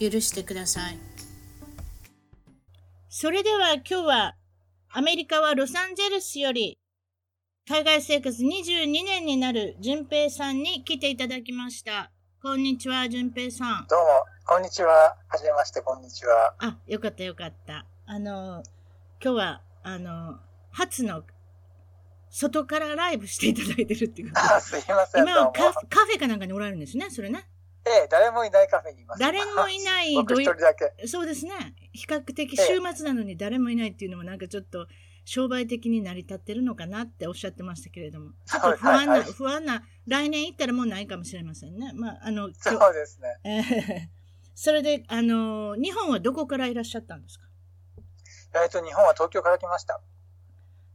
許してください。それでは今日はアメリカはロサンゼルスより海外生活22年になる淳平さんに来ていただきました。こんにちは、淳平さん。どうも、こんにちは。はじめまして、こんにちは。あ、よかったよかった。あの、今日は、あの、初の外からライブしていただいてるっていうことであ、すいません。今はカフェかなんかにおられるんですね、それね。ええ、誰もいないカフェにいます。誰もいない僕一人だけ。そうですね。比較的ええ週末なのに誰もいないっていうのもなんかちょっと商売的に成り立ってるのかなっておっしゃってましたけれども。ちょっと不安な、はいはい不安な、来年行ったらもうないかもしれませんね。まあ、あの、そうですね。えーそれで、あの、日本はどこからいらっしゃったんですか？えっと、日本は東京から来ました。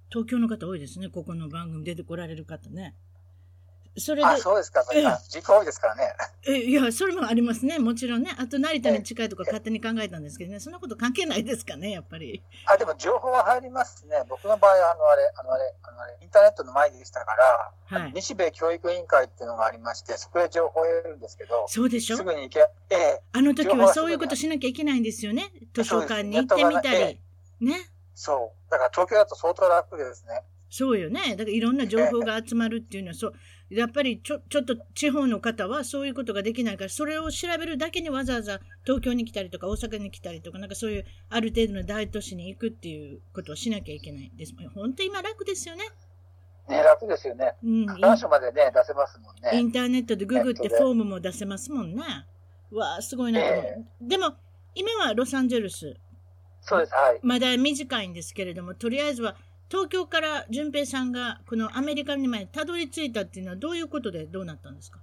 東京の方多いですね。ここの番組出てこられる方ね。それで、あ、そうですか。それええあ実家多いですからね。えいや、それもありますね。もちろんね。あと、成田に近いとか勝手に考えたんですけどね。そんなこと関係ないですかね、やっぱり。あ、でも情報は入りますね。僕の場合は、あの、あれ、あの、あれ、あの、あれ、インターネットの前でしたから、はい日米教育委員会っていうのがありまして、そこで情報を得るんですけど、そうでしょ？すぐに行け、ええ、あの時はそういうことしなきゃいけないんですよね。図書館に行ってみたり。ね。そう。だから東京だと相当楽ですね。そうよね。だからいろんな情報が集まるっていうのは、そう。やっぱりちょ、ちょっと地方の方はそういうことができないから、それを調べるだけにわざわざ東京に来たりとか大阪に来たりとか、なんかそういうある程度の大都市に行くっていうことをしなきゃいけないです。本当今楽ですよね。ね、楽ですよね。うん。願書までね、出せますもんね。インターネットでググってフォームも出せますもんね。うわあ、すごいなと思う。えでも、今はロサンゼルス。そうです、はい。まだ短いんですけれども、とりあえずは東京から淳平さんがこのアメリカにまでたどり着いたっていうのはどういうことでどうなったんですか？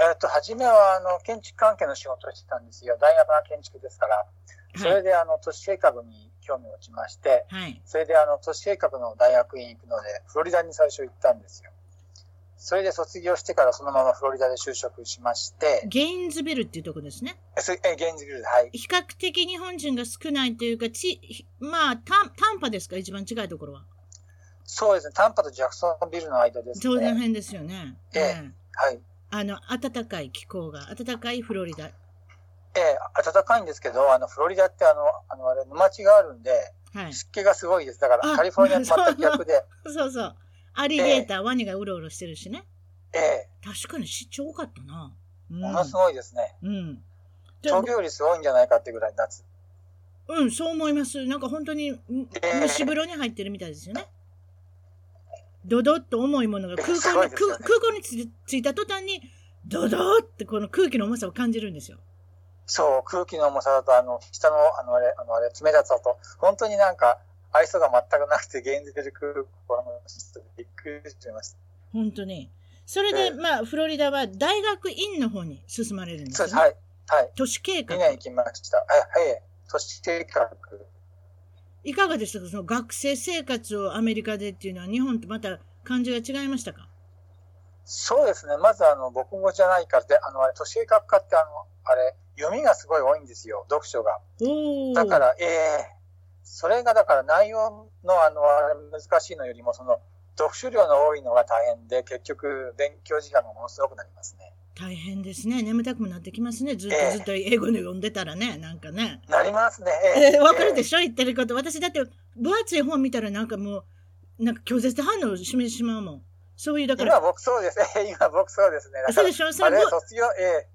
えっと、初めは、あの、建築関係の仕事をしてたんですよ。大学が建築ですから。そはい。れで、あの、都市計画に興味を持ちまして、はい。それで、あの、都市計画の大学院行くので、フロリダに最初行ったんですよ。それで卒業してからそのままフロリダで就職しまして、ゲインズビルっていうとこですね。え、ゲインズビルで、はい。比較的日本人が少ないというか、ち、まあ、タンタンパですか？一番近いところは。そうですね。タンパとジャクソンビルの間です当然ね。辺ですよね。えええはい。あの、暖かい気候が、暖かいフロリダ。ええ、暖かいんですけど、あの、フロリダってあの、あの、あれ、沼地があるんで、はい。湿気がすごいです。だから、あカリフォルニアと全く逆で、そうそう。アリゲーター、ワニがうろうろしてるしね。ええ、確かに湿地多かったな。うん。ものすごいですね。うん。で東京よりすごいんじゃないかってぐらい夏。うん、そう思います。なんか本当に蒸し風呂に入ってるみたいですよね。ドドッと重いものが空港に、ね空空港に着着いた途端に、ドドーってこの空気の重さを感じるんですよ。そう、空気の重さだと、あの、下の、あの、あれ、あの、あれ、冷たさと、本当になんか、愛想が全くなくて、現実で空港の人びっくりしました。本当に。それで、ええまあ、フロリダは大学院の方に進まれるんですそうです。はい。はい。都市計2画。年行きました。はい、はい。都市計画。いかがでしたか？その学生生活をアメリカでっていうのは、日本とまた感じが違いましたか？そうですね。まず、あの、僕語じゃないからで、あの、あれ、都市計画科って、あの、あれ、読みがすごい多いんですよ、読書が。だから、ええそれがだから内容の、あの、難しいのよりも、その、読書量の多いのが大変で、結局、勉強時間がものすごくなりますね。大変ですね。眠たくもなってきますね。ずっとええずっと英語で読んでたらね、なんかね。なりますね。えー、わかるでししょ？言ってること。私だって、分厚い本見たらなんかもう、なんか拒絶反応を示してしまうもん。そういう、だから、今僕そうです。ええ今僕そうですね。そうでしょ？そあれ、れも、卒業、ええ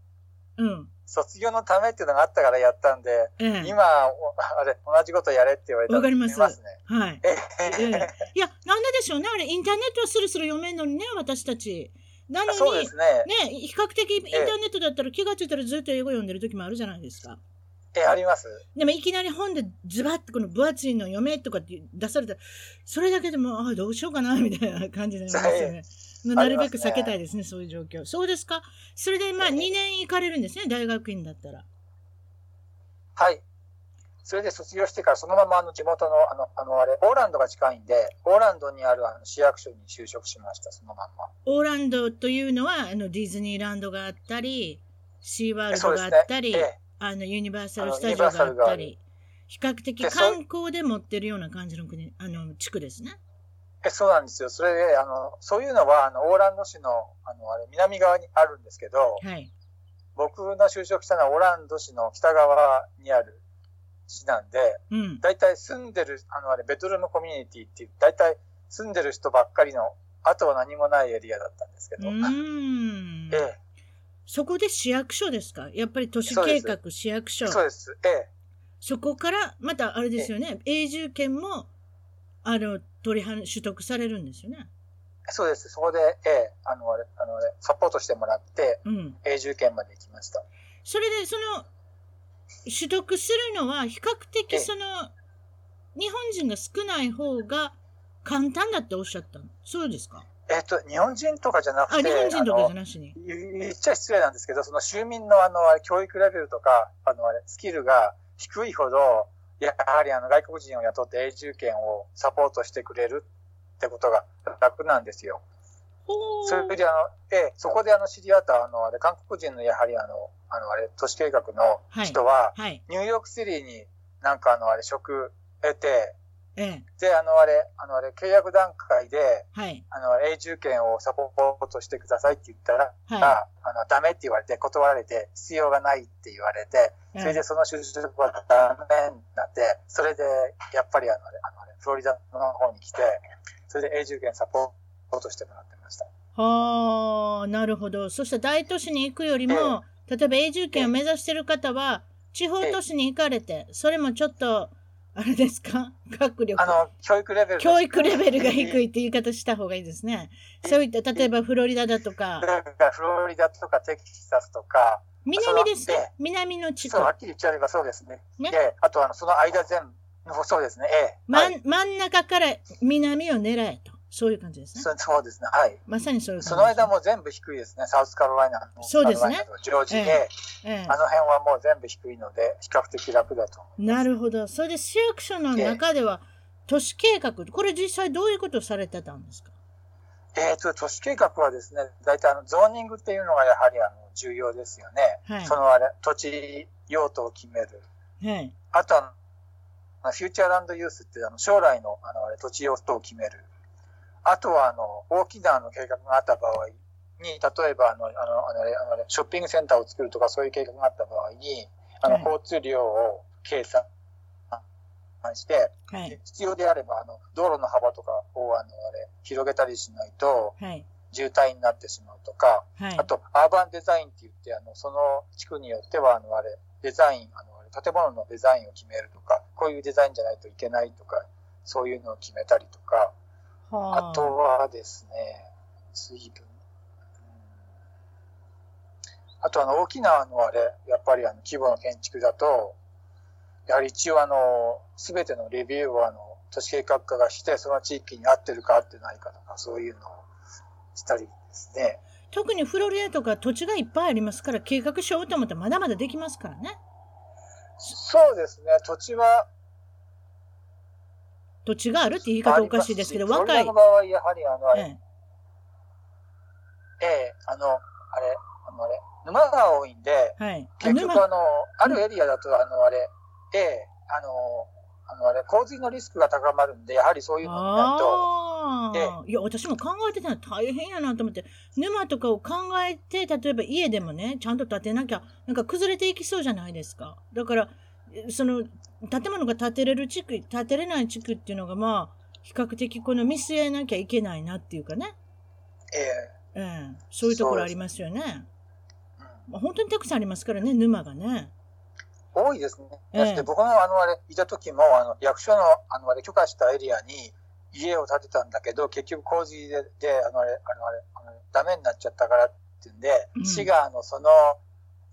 うん。卒業のためっていうのがあったからやったんで、ええ今、おあれ、同じことやれって言われたらわかります見ますね。はい。ええええいや、なんででしょうね。あれ、インターネットはスルスル読めんのにね、私たち。なのに、ね。ね、比較的インターネットだったら気がついたらずっと英語読んでる時もあるじゃないですか。ええあります。でもいきなり本でズバッとこの分厚いの読めとかって出されたら、それだけでも、あどうしようかな、みたいな感じになりますよね。なるべく避けたいですね、そういう状況。そうですか？それで、まあ、ええ2年行かれるんですね、大学院だったら。はい。それで卒業してからそのままあの地元の、あの、あの、あれ、オーランドが近いんで、オーランドにあるあの市役所に就職しました、そのまんま。オーランドというのはあのディズニーランドがあったり、シーワールドがあったり、そうですねあのユニバーサル・スタジオがあったり、比較的観光で持ってるような感じの国、あの地区ですね。えそうなんですよ。それで、あの、そういうのは、あの、オーランド市の、あの、あれ、南側にあるんですけど、はい。僕の就職したのはオーランド市の北側にある市なんで、うん。大体住んでる、あの、あれ、ベトルームコミュニティっていう、大体住んでる人ばっかりの、あとは何もないエリアだったんですけうど、ーんええ、そこで市役所ですか？やっぱり都市計画市役所。そうです。ええ、そこから、またあれですよね、永住権も、あの、取りは取得されるんですよね。そうです。そこで、ええ、あの、あれ、あのあれ、サポートしてもらって、うん。永住権まで行きました。それで、その、取得するのは、比較え的えその、日本人が少ない方が簡単だっておっしゃったの？そうですか？えっ、と、日本人とかじゃなあ、くて、日本人とかじゃなしに。言言っちゃ失礼なんですけど、その州民のあの、教育レベルとか、あの、あれ、スキルが低いほど、やはりあの、外国人を雇って永住権をサポートしてくれるってことが楽なんですよ。ほそれであの、ええ、そこであの、知り合ったあの、あれ、韓国人のやはりあの、あの、あれ、都市計画の人は、はい。ニューヨークシティになんかあの、あれ、職得て、ええ。で、あの、あれ、あの、あれ、契約段階で、はい。あの、永住権をサポートしてくださいって言ったら、はあの、ダメって言われて、断られて、必要がないって言われて、い。それでその就職はダメになって、それで、やっぱりあの、あれ、あのあれフロリダの方に来て、それで永住権サポートしてもらってました。はあ、なるほど。そしたら大都市に行くよりも、例えば永住権を目指している方は、地方都市に行かれて、それもちょっと、あれですか？学力あ。の、教育レベル教育レベルが低い。いって言い方した方がいいですね。そういった、例えばフロリダだとか、フロリダとかテキサスとか、南ですそうええ南の地区そう、。はっきり言っちゃえばそうですね。ねええ、あとあの、その間全部、そうですね、ええ。真ん中から南を狙えと。そういう感じですね。そそうですね、はい。まさにそういう感じ。その間も全部低いですね。サウスカロライナの。そうですねジョージ、えええええあの辺はもう全部低いので、比較的楽だと。なるほど。それで市役所の中では、都市計画、これ実際どういうことをされてたんですか？えっ、と、都市計画はですね、大体あの、ゾーニングっていうのがやはりあの、重要ですよね。はいそのあれ、土地用途を決める。はい。あとあの、フューチャーランドユースってあの、将来のあの、あれ、土地用途を決める。あとはあの、大きなあの、計画があった場合に、例えばあの、あの、あのあれ、ショッピングセンターを作るとかそういう計画があった場合に、あの、はい交通量を計算して、はい。必要であれば、あの、道路の幅とかを、あの、あれ、広げたりしないと、はい。渋滞になってしまうとか、はい。あと、アーバンデザインって言って、あの、その地区によっては、あの、あれ、デザイン、あの、あれ建物のデザインを決めるとか、こういうデザインじゃないといけないとか、そういうのを決めたりとか、はあとはですね、随分、うんあとあの、大きなあの、あれ、やっぱりあの、規模の建築だと、やはり一応あの、すべてのレビューをあの、都市計画課がして、その地域に合ってるか合ってないかとか、そういうのをしたりですね。特にフロリダとか土地がいっぱいありますから、計画しようと思ったらまだまだできますからね。そうですね、土地は、土地があるって言い方おかしいですけど、あります。し若い。フロリダの。場合、やはりあの、あれ、ええ。えあの、あれ、あの、あれ、沼が多いんで、えはい。あ結局沼。あの、あるエリアだと、あの、あれ、ええあの、あの、あれ、洪水のリスクが高まるんで、やはりそういうのを見ないと、ああ、いや、私も考えてたら大変やなと思って、沼とかを考えて、例えば家でもね、ちゃんと建てなきゃ、なんか崩れていきそうじゃないですか。だから、えその、建物が建てれる地区、建てれない地区っていうのが、まあ、比較的この見据えなきゃいけないなっていうかね。ええええ、そういうところありますよね。うんまあ、本当にたくさんありますからね、沼がね。多いですね。ええだって僕もあの、あれ、いた時も、あの、役所の、あの、あれ、許可したエリアに家を建てたんだけど、結局洪水で、で、あの、あれ、あの、あれ、あのダメになっちゃったからっていうんで、うん市が、あの、その、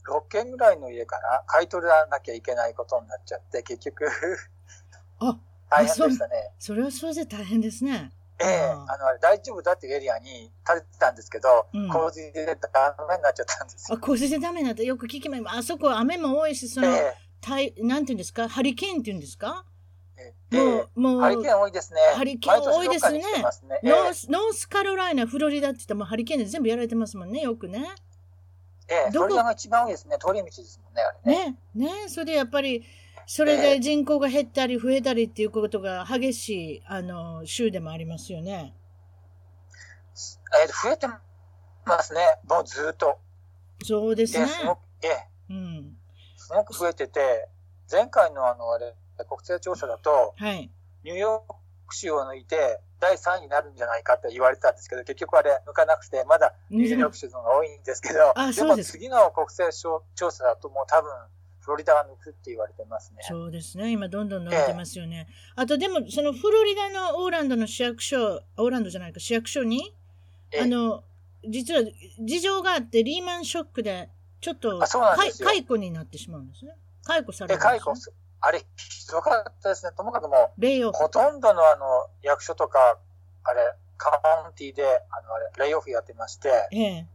6軒ぐらいの家かな、買い取らなきゃいけないことになっちゃって、結局、あ、大変でしたね。それはそれで大変ですね。ええ。ああ。あの、大丈夫だっていうエリアに建ててたんですけど、うん。洪水でダメになっちゃったんですあ、よ。洪水でダメなってよく聞きます。あそこ雨も多いし、その、ええ。台なんていうんですか、ハリケーンっていうんですか？えもう、もう、ハリケーン多いですね。ハリケーン多いですね。すね。え。ノースノースカロライナ、フロリダって言ったらもうハリケーンで全部やられてますもんね、よくね。ええどこ？フロリダが一番多いですね。通り道ですもんね、あれね。ね、ね、それでやっぱり、それで人口が減ったり増えたりっていうことが激しい、あの、州でもありますよね。えー増えてますね。もうずっと。そうですねええ。すごく、ええうん。すごく増えてて、前回のあの、あれ、国勢調査だと、はい。ニューヨーク州を抜いて、第3位になるんじゃないかって言われてたんですけど、結局あれ、抜かなくて、まだニューヨーク州の方が多いんですけど、でも次の国勢調査だともう多分、フロリダが抜くって言われてますね。そうですね。今どんどん伸びてますよね。あとでも、そのフロリダのオーランドの市役所、オーランドじゃないか、市役所に、ええあの、実は事情があって、リーマンショックで、ちょっと、解雇になってしまうんですね。解雇されえ、るんです、ね。解雇す、あれ、ひどかったですね。ともかくもう。ほとんどのあの、役所とか、あれ、カウンティで、あの、あれ、レイオフやってまして、ええ。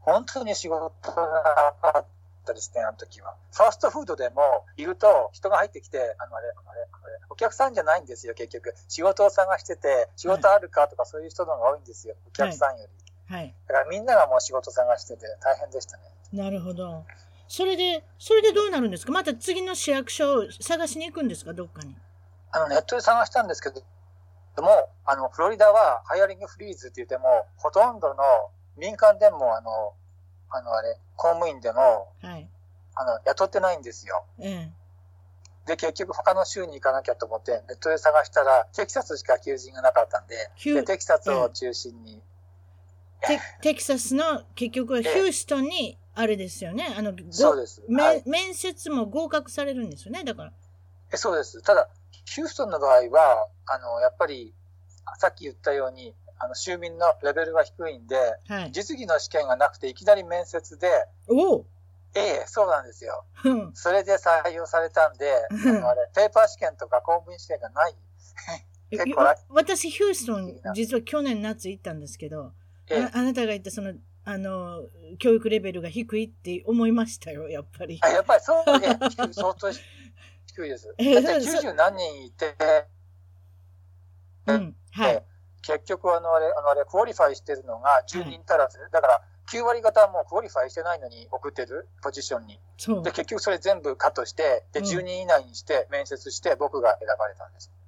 本当に仕事がなかったですね、あの時は。ファーストフードでも、いると、人が入ってきて、あの、あれ、あれ、あれ、お客さんじゃないんですよ、結局。仕事を探してて、仕事あるかとか、そういう人の方が多いんですよ、お客さんより。はい。だからみんながもう仕事探してて、大変でしたね。なるほど。それで、それでどうなるんですか？また次の市役所を探しに行くんですか？どっかに。あの、ネットで探したんですけど、でも、あの、フロリダはハイアリングフリーズって言っても、ほとんどの民間でも、あの、あの、あれ、公務員でも、はい。あの、雇ってないんですよ。ええ。で、結局他の州に行かなきゃと思って、ネットで探したら、テキサスしか求人がなかったんで、でテキサスを中心に、テテキサスの結局はヒューストンにあれですよね。あの、ごそうです。めはい。面接も合格されるんですよね。だから。えそうです。ただ、ヒューストンの場合は、あの、やっぱり、さっき言ったように、あの、州民のレベルが低いんで、はい。実技の試験がなくて、いきなり面接で、おおええ、そうなんですよ。うんそれで採用されたんで、あのあれ、ペーパー試験とか公務員試験がない。結構私、ヒューストン、実は去年夏行ったんですけど、ええああなたが言ったその、あの、教育レベルが低いって思いましたよ、やっぱり。あやっぱりそう、ええ低い相当低いです。えだってそうです90何人いて、うん。はい。え結局あのあれ、あのあれ、 qualify してるのが10人足らず。だから、9割方はもう qualify してないのに送ってるポジションに。で、。結局それ全部カットして、で、うん10人以内にして面接して僕が選ばれたんです。ほう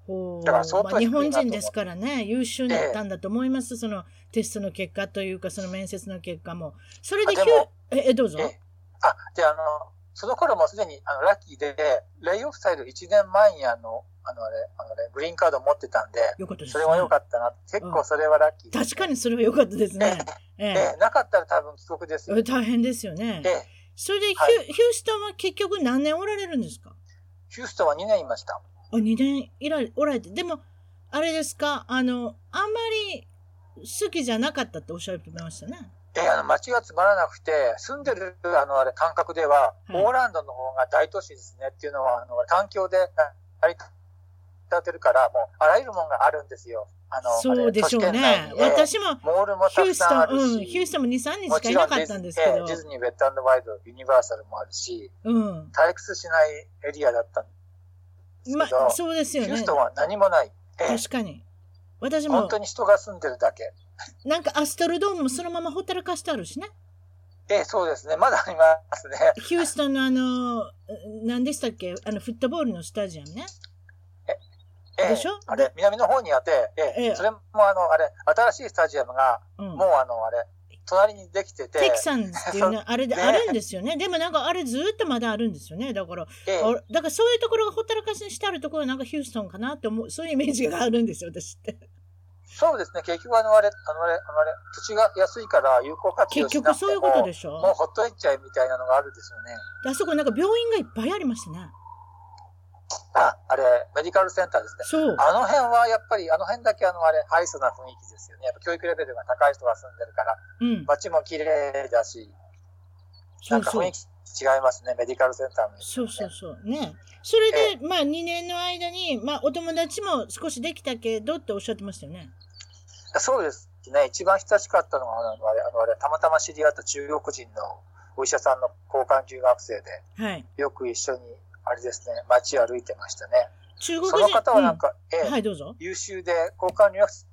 だから相当まあ、日本人ですからね、優秀だったんだと思います、そのテストの結果というか、その面接の結果も。それでえ、え、どうぞえ。えあ、で、あの、その頃もすでにあのラッキーで、レイオフされる1年前にあの、あのあれ、あのね、グリーンカード持ってたんで、よかったです、ね。それは良かったな。結構それはラッキーです、確かにそれは良かったですね。ええええ、なかったら多分帰国ですよ。え大変ですよねえ。え、それでヒュ,、はいヒューストンは結局何年おられるんですか？ヒューストンは2年いました。あ、2年いらおられて。でも、あれですか、あの、あんまり好きじゃなかったっておっしゃってましたね。ええ、あの、街がつまらなくて、住んでる、あの、あれ、感覚では、はいオーランドの方が大都市ですねっていうのは、あの、環境で成り立ってるから、もう、あらゆるものがあるんですよ。あの、そうでしょうね私もモールもヒューストン、うん、ヒューストンも2、3人もちろしかいなんかったんですけどディズニー、ええディズニー、ベッドワイド、ユニバーサルもあるし、うん。退屈しないエリアだったんですまけど、そうですよねヒュース。トンは何もない。ええ確かに。私も本当、に人が住んでるだけ。なんかアストルドームもそのままほったらかしてあるしね。ええ、そうですね。まだありますね。ヒューストンのあの、何でしたっけ？あの、フットボールのスタジアムね。ええでしょ？あれ、南の方にあって、ええええそれもあの、あれ、新しいスタジアムが、うん。もうあの、あれ、隣にできてて、テキサンズっていうの あれでねあるんですよね。でもなんかあれずっとまだあるんですよね。だから、えだからそういうところがほったらかしにしてあるところはなんかヒューストンかなって思う、そういうイメージがあるんですよ、私って。そうですね。結局あの、あれ、あの、あれ、あの、あれ、土地が安いから有効活用結しなくても局そういうことでしょもうほっといちゃえみたいなのがあるんですよね。であそこなんか病院がいっぱいありましたね。あ、あれ、メディカルセンターですね。そう。あの辺はやっぱり、あの辺だけあの、あれ、ハイソな雰囲気ですよね。やっぱ教育レベルが高い人が住んでるから、うん。街も綺麗だし、そうんか雰囲。気違いますね。メディカルセンターの、そうそうそう。ね。それで、まあ2年の間に、まあお友達も少しできたけどっておっしゃってましたよね。そうですね。一番親しかったのは、あの、あれ、あの、あれ、たまたま知り合った中国人のお医者さんの交換留学生で、はい。よく一緒にあれですね、街歩いてましたね。中国人？その方はなんか、ええうんはい、どうぞ。優秀で交換留学生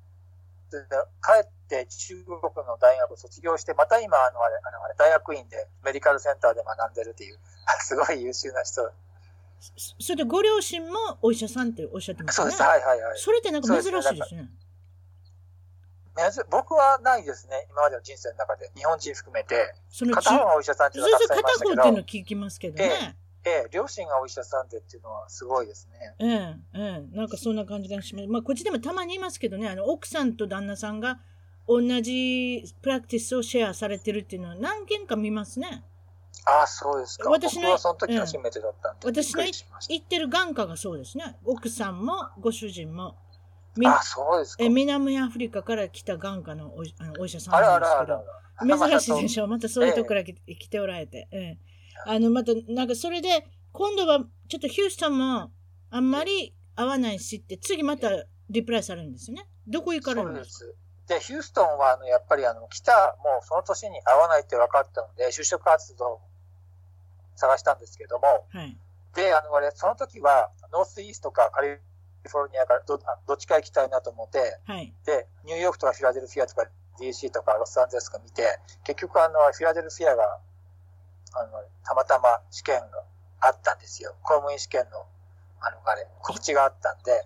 で帰って中国の大学を卒業して、また今、あのあれ、あのあれ大学院でメディカルセンターで学んでるっていう、すごい優秀な人。そそれでご両親もお医者さんっておっしゃってますね。そうです、はいはいはい。それってなんか珍しいですね。僕はないですね、今までの人生の中で、日本人含めて。その片方がお医者さんっていうのはたくさんいま片方したけど、っていうの聞きますけどね。ええ、両親がお医者さんでっていうのはすごいですね。ええ、ええ、なんかそんな感じがします。まあ、こっちでもたまにいますけどね、あの、奥さんと旦那さんが同じプラクティスをシェアされてるっていうのは何件か見ますね。ああ、そうですか。私のその時初めてだったんで、私の行ってる眼科がそうですね。奥さんもご主人も。ああ、そうですかえ。南アフリカから来た眼科のおいあのお医者さんなんですけあらあらどあ。ら。珍しいでしょまたそういうとこから来て,、来ておられて。ええ、あの、また、なんかそれで、今度はちょっとヒューストンもあんまり合わないしって、次またリプライされるんですよね。どこ行かれるんですか？す。で、ヒューストンは、あの、やっぱり、あの、来た、もうその年に合わないって分かったので、就職活動を探したんですけども、はい。で、あの、あれ、その時は、ノースイーストかカリフォルニアからどあどっちか行きたいなと思って、はい。で、ニューヨークとかフィラデルフィアとか DC とかロサンゼルスとか見て、結局あの、フィラデルフィアが、あの、たまたま試験があったんですよ。公務員試験の、あの、あれ、告知があったんで、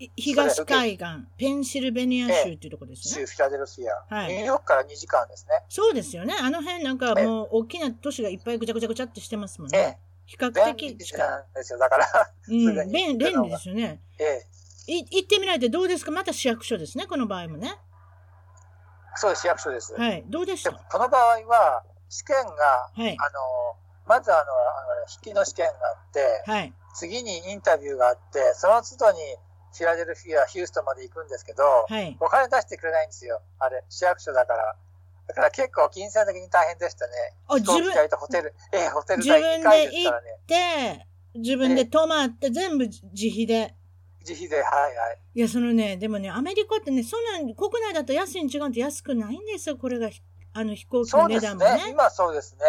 い東海岸、ペンシルベニア州っていうとこですね。州フィラデルフィア、はいニューヨークから2時間ですね。そうですよね。あの辺なんかもう大きな都市がいっぱいぐちゃぐちゃぐちゃってしてますもんえね。比較的近い。なんですよ。だから、うん、便便利ですよね。ええ、い行ってみないとどうですか？また市役所ですね、この場合もね。そうです、市役所です。はい。どうでした？でこの場合は、試験が、はい。あの、まずあの、あの筆記の試験があって、はい。次にインタビューがあって、その都度にフィラデルフィア、ヒューストンまで行くんですけど、はい。お金出してくれないんですよ。あれ、市役所だから。だから結構金銭的に大変でしたね。あ、自分飛行機、代とホテル、ええ、ホテル自代2回分で行っですからね。て、自分で泊まって、全部自費で。自費で、はいはい。いや、そのね、でもね、アメリカってね、そんなん、国内だと安いに違うんと安くないんですよ、これが。あの、飛行機のそうです値段もね。ね。今そうですね。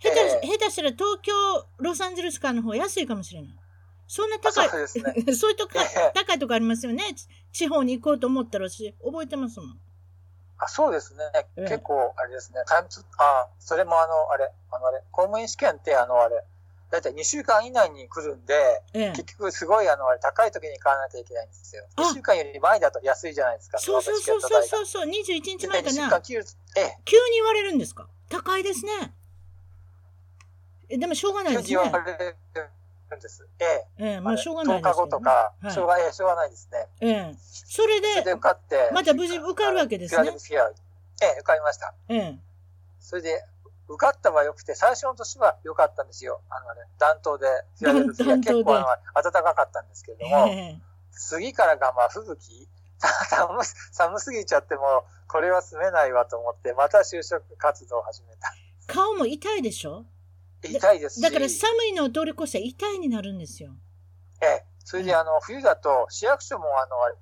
下手下手したら東京、ロサンゼルス間の方が安いかもしれない。そんな高い、そうですね。そういうとこ、ええ高いとこありますよね。ち地方に行こうと思ったら私、覚えてますもん。あそうですね。ええ結構、あれですね。タイムツあ、それもあの、あれ、あのあれ、公務員試験って、あの、あれ、だいたい2週間以内に来るんで、ええ。結局すごいあの、高い時に買わなきゃいけないんですよ。あ2週間より前だと安いじゃないですか。そうそうそうそうそうそう、21日前か2週な間。切る、ええ、急に言われるんですか？高いですね。えでもしょうがないです急に言わね。れるんです。ええ。ええ、まあしょうが10ないですね。日後とか、はいしょうが、ええ、しょうがないですね。ええ。それで、それで受かって、また無事受かるわけですねええ、受かりました。ええ。それで、受かったは良くて、最初の年は良かったんですよ。あのね、暖冬で、フィラデルフィア暖冬で結構あの暖かかったんですけれども、え え次からがまあ吹雪。寒寒すぎちゃってもうこれは住めないわと思ってまた就職活動を始めた。顔も痛いでしょ？痛いですし。だから寒いのを通り越したら痛いになるんですよ。ええ。それであの冬だと市役所もあのあれ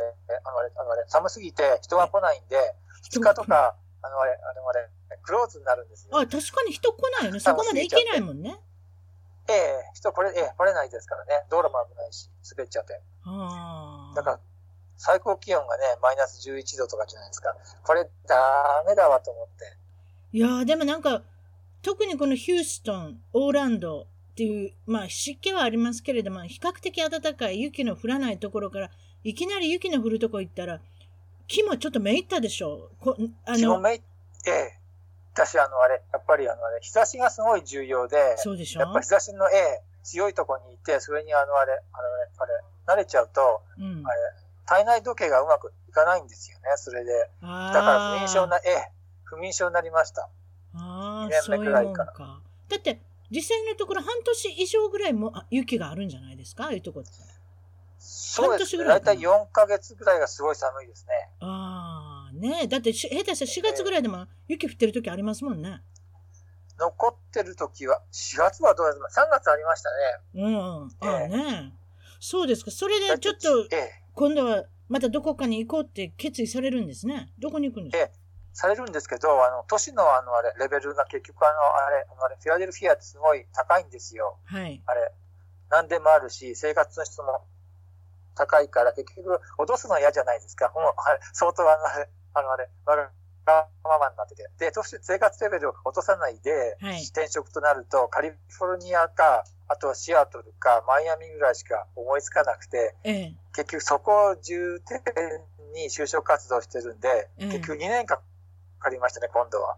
ええあのあれあのあれ寒すぎて人が来ないんで2日とかあのあれあのあれクローズになるんですよあ、確かに人来ないよね。そこまで行けないもんね。ええ人これええ来れないですからね道路も危ないし滑っちゃってああ。だから最高気温がねマイナス11度とかじゃないですかこれダメだわと思っていやーでもなんか、特にこのヒューストン、オーランドっていう、まあ湿気はありますけれども、比較的暖かい雪の降らないところから、いきなり雪の降るとこ行ったら、木もちょっとめいったでしょこあの、ええ。私、あの、あれ、やっぱり、あの、あれ、日差しがすごい重要で、そうでしょ？やっぱ日差しの、ええ、強いところにいて、それに、あの、あれ、あの、あれ、慣れちゃうと、うんあ。れ、体内時計がうまくいかないんですよね、それで。あだから、不眠症な、ええ、不眠症になりました。ああ、二年そういうもん目くらいかか。だって、実際のところ半年以上ぐらいもあ雪があるんじゃないですか？ああいうとこって。そうですね。半年ぐらいかなだいたい4ヶ月ぐらいがすごい寒いですね。ああ、ねえ。だってし、下手したら4月ぐらいでも雪降ってる時ありますもんね。残ってる時は、4月はどうですか ?3 月ありましたね。うん。ああええねえ。そうですか。それでちょっと、ええ、今度はまたどこかに行こうって決意されるんですね。どこに行くんですか？えされるんですけど、あの、都市のあの、あれ、レベルが結局あの、あれ、あれ、フィラデルフィアってすごい高いんですよ。はい。あれ、何でもあるし、生活の質も高いから、結局、落とすのは嫌じゃないですか。もう、あれ相当あの、あれ、あの、あれ、わがままになってて。で、そして生活レベルを落とさないで、はい。転職となると、カリフォルニアか、あとはシアトルか、マイアミぐらいしか思いつかなくて、ええ。結局そこを重点に就職活動してるんで、うん結局2年間かかりましたね、今度は。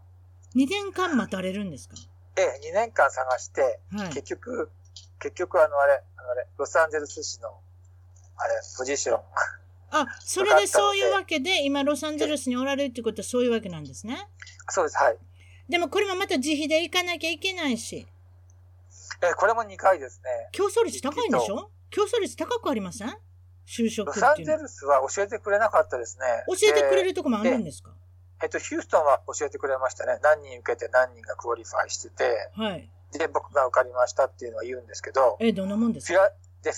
2年間待たれるんですか？ええ、2年間探して、はい。結局、結局あのあれ、あのあれ、ロサンゼルス市の、あれ、ポジション。あ、それでそういうわけで、今ロサンゼルスにおられるってことはそういうわけなんですね？そうです、はい。でもこれもまた自費で行かなきゃいけないし、ええ、これも2回ですね。競争率高いんでしょ？競争率高くありません？就職ロっていうの。サンゼルスは教えてくれなかったですね。教えてくれでるとこもあるんですか？えっと、ヒューストンは教えてくれましたね。何人受けて何人が qualify してて、はい。で、僕が受かりましたっていうのは言うんですけど、え、どんなもんですか？フィラ、で、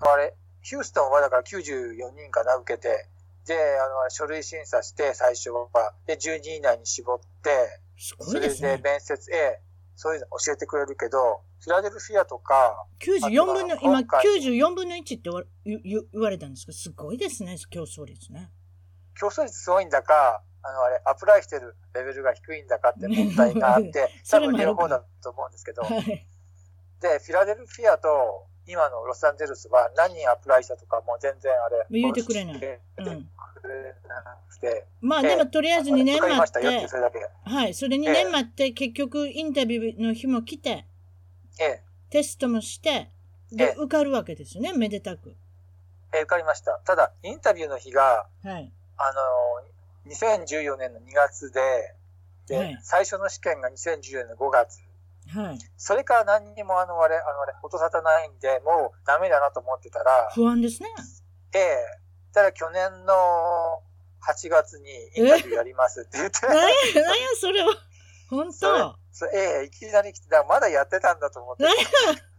あれ、ヒューストンはだから94人かな、受けて、で、あの、書類審査して、最初は、で、12位以内に絞って、すごそれでいですね。面接、ええ、そういうの教えてくれるけど、フィラデルフィアとか、94分の今今回94分の1って言われたんですか？すごいですね、競争率ね。競争率すごいんだか、あの、あれ、アプライしてるレベルが低いんだかって問題があって、そ多分両方だと思うんですけど、はい。で、フィラデルフィアと、今のロサンゼルスは何人アプライしたとかもう全然あれ。言うてくれないう。まあええでもとりあえず2年待って、てそ、れだけ。はい、それ2年待って結局インタビューの日も来て、ええ、テストもして、えで、え受かるわけですよね、めでたく。ええ受かりました。ただ、インタビューの日が、はい。あの、2014年の2月で、で、はい最初の試験が2014年の5月。はい。それから何にもあの、あれ、あの、あれ、音沙汰ないんで、もうダメだなと思ってたら、不安ですね。ええ、ただ去年の8月にインタビューやりますって言って、何や、何や、それは。本当そええ、いきなり来て、だからまだやってたんだと思って。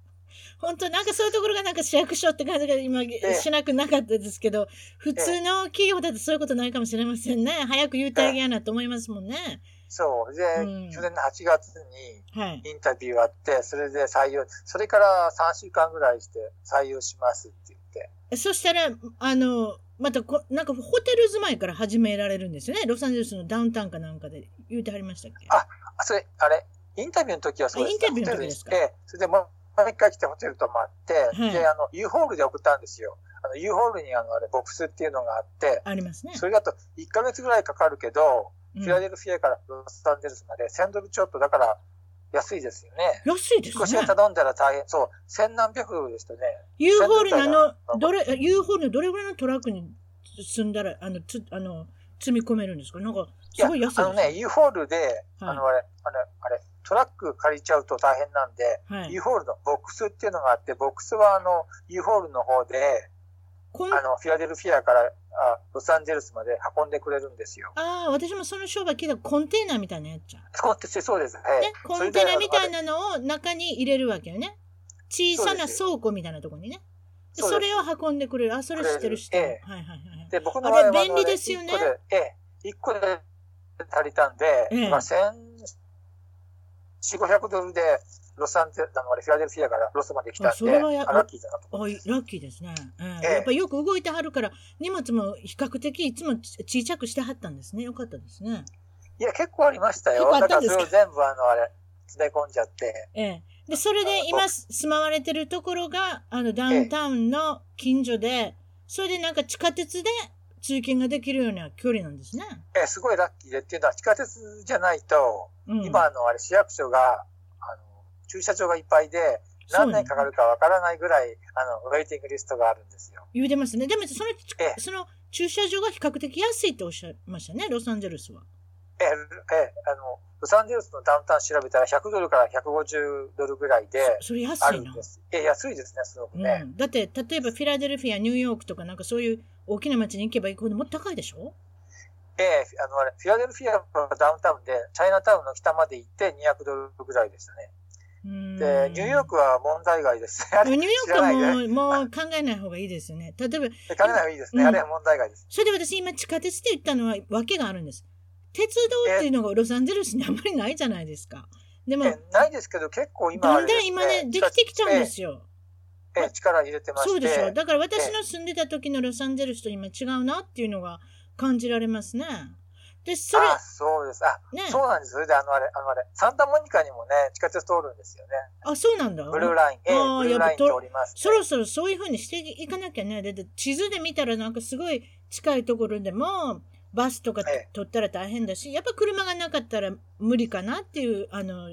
本当なんかそういうところがなんか市役所って感じが今えしなくなかったですけど、普通の企業だとそういうことないかもしれませんね。早く言うてあげやなと思いますもんね。そう。で、うん去年の8月にはい。インタビューあって、それで採用、それから3週間ぐらいして採用しますって言って。そしたら、あの、またこ、なんかホテル住まいから始められるんですよね？ロサンゼルスのダウンタウンかなんかで言うてはりましたっけ？ああ、それ、あれ、インタビューの時はそうです。あインタビューの時ですか？それでもう一回来てホテル泊まって、はいで、あの、U ホールで送ったんですよ。あの、U ホールにあの、あれ、ボックスっていうのがあって、ありますね。それだと1ヶ月ぐらいかかるけど、うんフィラデルフィアからロサンゼルスまで1000ドルちょっとだから安いですよね。安いです少し。頼んだら大変、そう、千何百ドルでしたね。U ホールのあの、のどれ、U ホールのどれぐらいのトラックに積んだら、あの、つ、あの、積み込めるんですか？なんか、すごい安いですあのね、U ホールで、はい。あの、あれ、あれ、あれ、トラック借りちゃうと大変なんで、はい。U ホールのボックスっていうのがあって、ボックスはあの、U ホールの方で、あの、フィラデルフィアからあロサンゼルスまで運んでくれるんですよ。ああ、私もその商売聞いたコンテーナーみたいなやつじゃん。そうです、そうです。はいね、コンテナみたいな。なのを中に入れるわけよね。小さな倉庫みたいなところにね。でそれを運んんでくれる。あ、それ知ってる知ってる。ええはいはいはい。で、僕の場合はあれ便利ですよね1個で、ええ、1個で足りたんで、ええまあ、千、四五百ドルで、ロサンゼルあの、あれ、フィラデルフィアからロスまで来たあんで、それはやあラッキーだなと思あって。ラッキーですね。ええええやっぱよく動いてはるから、荷物も比較的いつもち小さくしてはったんですね。よかったですね。いや、結構ありましたよ。結構あだったんですか？からそれを全部あの、あれ、詰め込んじゃって。ええ。で、それで今住まわれてるところが、あの、ダウンタウンの近所で、それでなんか地下鉄で通勤ができるような距離なんですね。ええ、すごいラッキーでっていうのは地下鉄じゃないと、うん。今あの、あれ、市役所が、駐車場がいっぱいで、何年かかるかわからないぐらい、あの、ウェイティングリストがあるんですよ。言うてますね。でも、その、ええその駐車場が比較的安いっておっしゃいましたね、ロサンゼルスは。ええ、ええ、あの、ロサンゼルスのダウンタウン調べたら100ドルから150ドルぐらいでそれ安いなあるんで。す。ええ、安いですね、すごくね。うん、だって、例えばフィラデルフィア、ニューヨークとかなんかそういう大きな街に行けば行くほどもっと高いでしょ？ええ、あの、あれ、フィラデルフィアはダウンタウンで、チャイナタウンの北まで行って200ドルぐらいでしたね。うんで、ニューヨークは問題外です。ニューヨーでクももう考えない方がいいですよね。例えば、考えない方がいいですね。うんあれは問題外です。それで私今地下鉄で言ったのは訳があるんです。鉄道っていうのがロサンゼルスにあんまりないじゃないですか。でも、ええないですけど、結構今だんだん今ね、できてきちゃうんですよ。ええ力入れてまして。そうでしょ。だから私の住んでた時のロサンゼルスと今違うなっていうのが感じられますね。で、それ、あ、そうです。あ、ねそうなんです。それであのあれ、あのあれ、サンタモニカにもね、地下鉄通るんですよね。あ、そうなんだ。ブルーライン、ええブルーライン通ります、ね。そろそろそういう風にしていかなきゃね。だって地図で見たらなんかすごい近いところでもバスとかええ取ったら大変だし、やっぱ車がなかったら無理かなっていう、あの、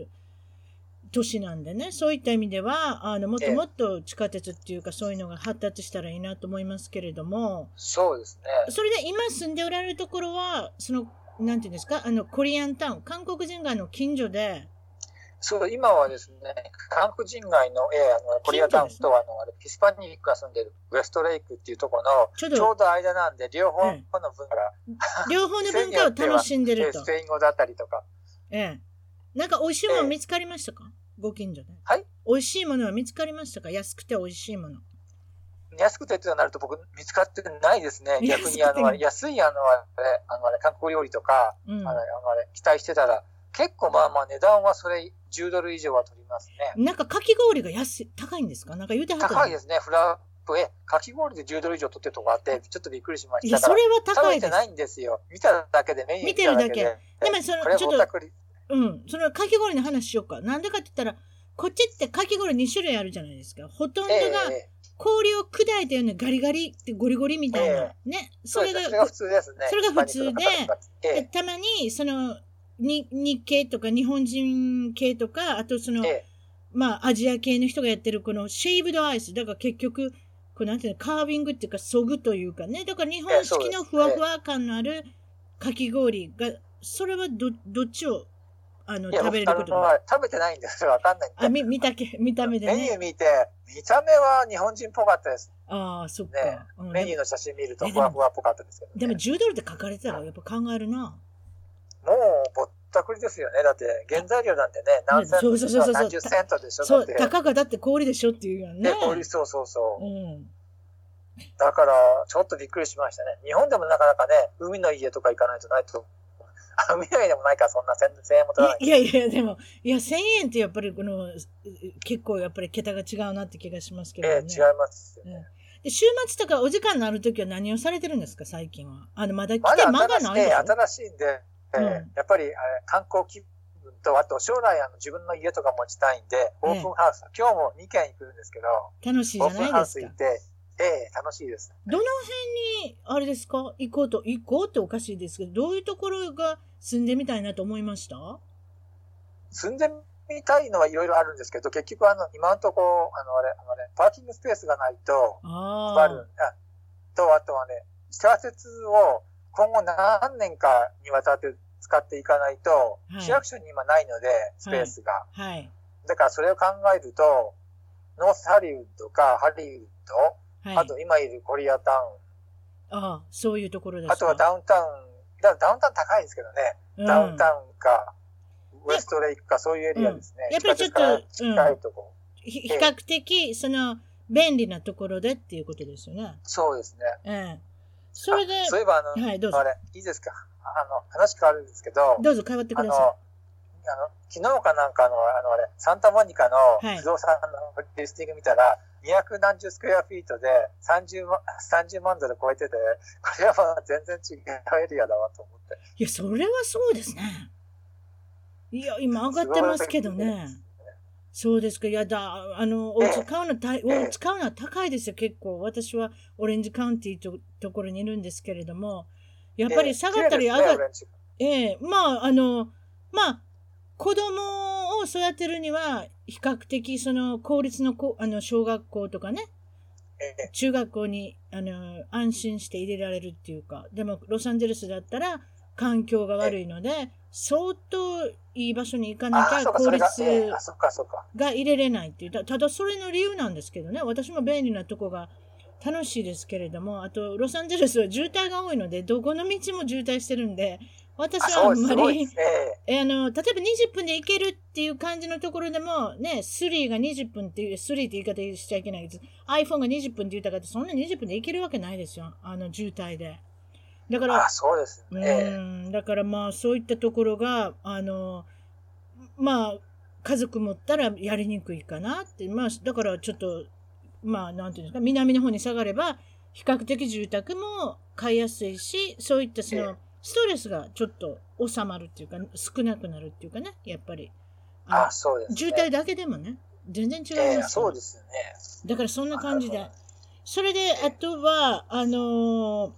都市なんでね。そういった意味では、あの、もっともっと地下鉄っていうかそういうのが発達したらいいなと思いますけれども、そうですね。それで今住んでおられるところは、その、なんていうんですか、あの、コリアンタウン、韓国人街の近所で、そう、今はですね、韓国人街の、ええあの、コリアタウンと、あの、あれ、ヒスパニックが住んでるウエストレイクっていうところちょうの、ちょどうど間なんで、両方の文化が、両方の文化を楽しんでえると。えスペイン語だったりとか、ええ。なんか美味しいもの見つかりましたか、ご近所で。はい？美味しいものは見つかりましたか？安くて美味しいもの。安くてってなると僕見つかってないですね。逆にあの、安いあの、あれ、あの、あれ、韓国料理とか、うんあの、あれ、期待してたら、結構まあまあ値段はそれ10ドル以上は取りますね。なんかかき氷が安い、高いんですか？なんか言うてはった高いですね。フラップ、え、かき氷で10ドル以上取ってるとこあって、ちょっとびっくりしまいや、したから。それは高いです。食べてないんですよ。見ただけで、メニュー見てるだけでもそのちょっと。うん。そのかき氷の話しようか。なんでかって言ったら、こっちってかき氷2種類あるじゃないですか。ほとんどええがええ氷を砕いたようなガリガリってゴリゴリみたいな。ね。それがそれが普通ですね。それが普通でたまに、その、に日系とか日本人系とか、あとその、ええまあ、アジア系の人がやってるこのシェイブドアイス。だから結局、こうなんていうの、カービングっていうか、そぐというかね。だから日本式のふわふわ感のあるかき氷が、それはど、どっちを、あの、食べれることが。僕あの食べてないんですよ。わかんないんで。あ、み、見たけ、見た目でね。メニュー見て、見た目は日本人っぽかったです。ああ、そっか。ねうんメニューの写真見るとふわふわっぽかったですけど、ね。でも10ドルで書かれてたらやっぱ考えるな。もうぼったくりですよね。だって原材料なんてね、何セント何十セントでしょそう、だって。たかがだって氷でしょっていうよね。ね、氷そうそうそうう。ん。だから、ちょっとびっくりしましたね。日本でもなかなかね、海の家とか行かないとないと。あ海の家でもないから、そんな1000円も取らない。いやいや、でも、いや、1000円ってやっぱりこの、結構やっぱり桁が違うなって気がしますけどね。ええ違いますよね。で週末とかお時間のあるときは何をされてるんですか、最近は？あの、まだ来て間がないでしょ新しいええ新しいんで、ええうんやっぱりあれ観光気分と、あと将来あの自分の家とか持ちたいんで、オープンハウス、今日も2軒行くんですけど、楽しいじゃオープンないですかハウス行っ。て、ええ楽しいです。どの辺に、あれですか？行こうと、行こうっておかしいですけど、どういうところが住んでみたいなと思いました？住んでみたいのはいろいろあるんですけど、結局あの、今のところ、あのあれ、あのね、パーキングスペースがないと、あある。あと、あとはね、地下鉄を今後何年かにわたって使っていかないと、はい市役所に今ないので、スペースが。あ。はい。だからそれを考えると、ノースハリウッドかハリウッド、はい。あと今いるコリアタウああ、そういうところでン、すか。あとはダウンタウン、だダウンタウン高いですけどね、うんダウンタウンか、ウエストレイクか、そういうエリアですね。うんやっぱりちょっと近いとこ。ひ比較的、その、便利なところでっていうことですよね。そうですね。ええ。それであ、そういえば、あの、はい、どうぞあ。れ、いいですか？あの、話変わるんですけど、どうぞ変わってくあの、ださあの、昨日かなんかの、あの、あれ、サンタモニカのはい不動産のリスティング見たら、200何十スクエアフィートで30万、30万ドル超えてて、これはまあ全然違うエリアだわと思って。い。いや、それはそうですね。いや、今上がってますけどね。そうですか。いやだ、あの、お家買うのたい、お家買うのは高いですよ、結構。私はオレンジカウンティとところにいるんですけれども、やっぱり下がったり上がっええまあ、あの、まあ、子供を育てるには、比較的、その、公立のこあの小学校とかね、ええ中学校に、あの、安心して入れられるっていうか、でも、ロサンゼルスだったら、環境が悪いので、相当いい場所に行かなきあ、ゃそうか、公それが、入れれないっていう。たただそれの理由なんですけどね。私も便利なとこが楽しいですけれども、あと、ロサンゼルスは渋滞が多いので、どこの道も渋滞してるんで、私あ、はあんますりね。えあの、例えば20分で行けるっていう感じのところでも、ね、スリーが20分っていう、スリーって言い方しちゃいけないです。iPhone が20分って言ったから、そんな20分で行けるわけないですよ。あの、渋滞で。だからあ、、そうですうね。ん、だからまあそういったところが、あの、まあ、家族持ったらやりにくいかなって、まあ、だからちょっと、まあ、なんていうんですか、南の方に下がれば、比較的住宅も買いやすいし、そういったそええの、ストレスがちょっと収まるっていうか、少なくなるっていうかね、やっぱり。あ、そうですね。渋滞だけでもね、全然違いますからええそうですよね。だからそんな感じで。それで、あとは、あのー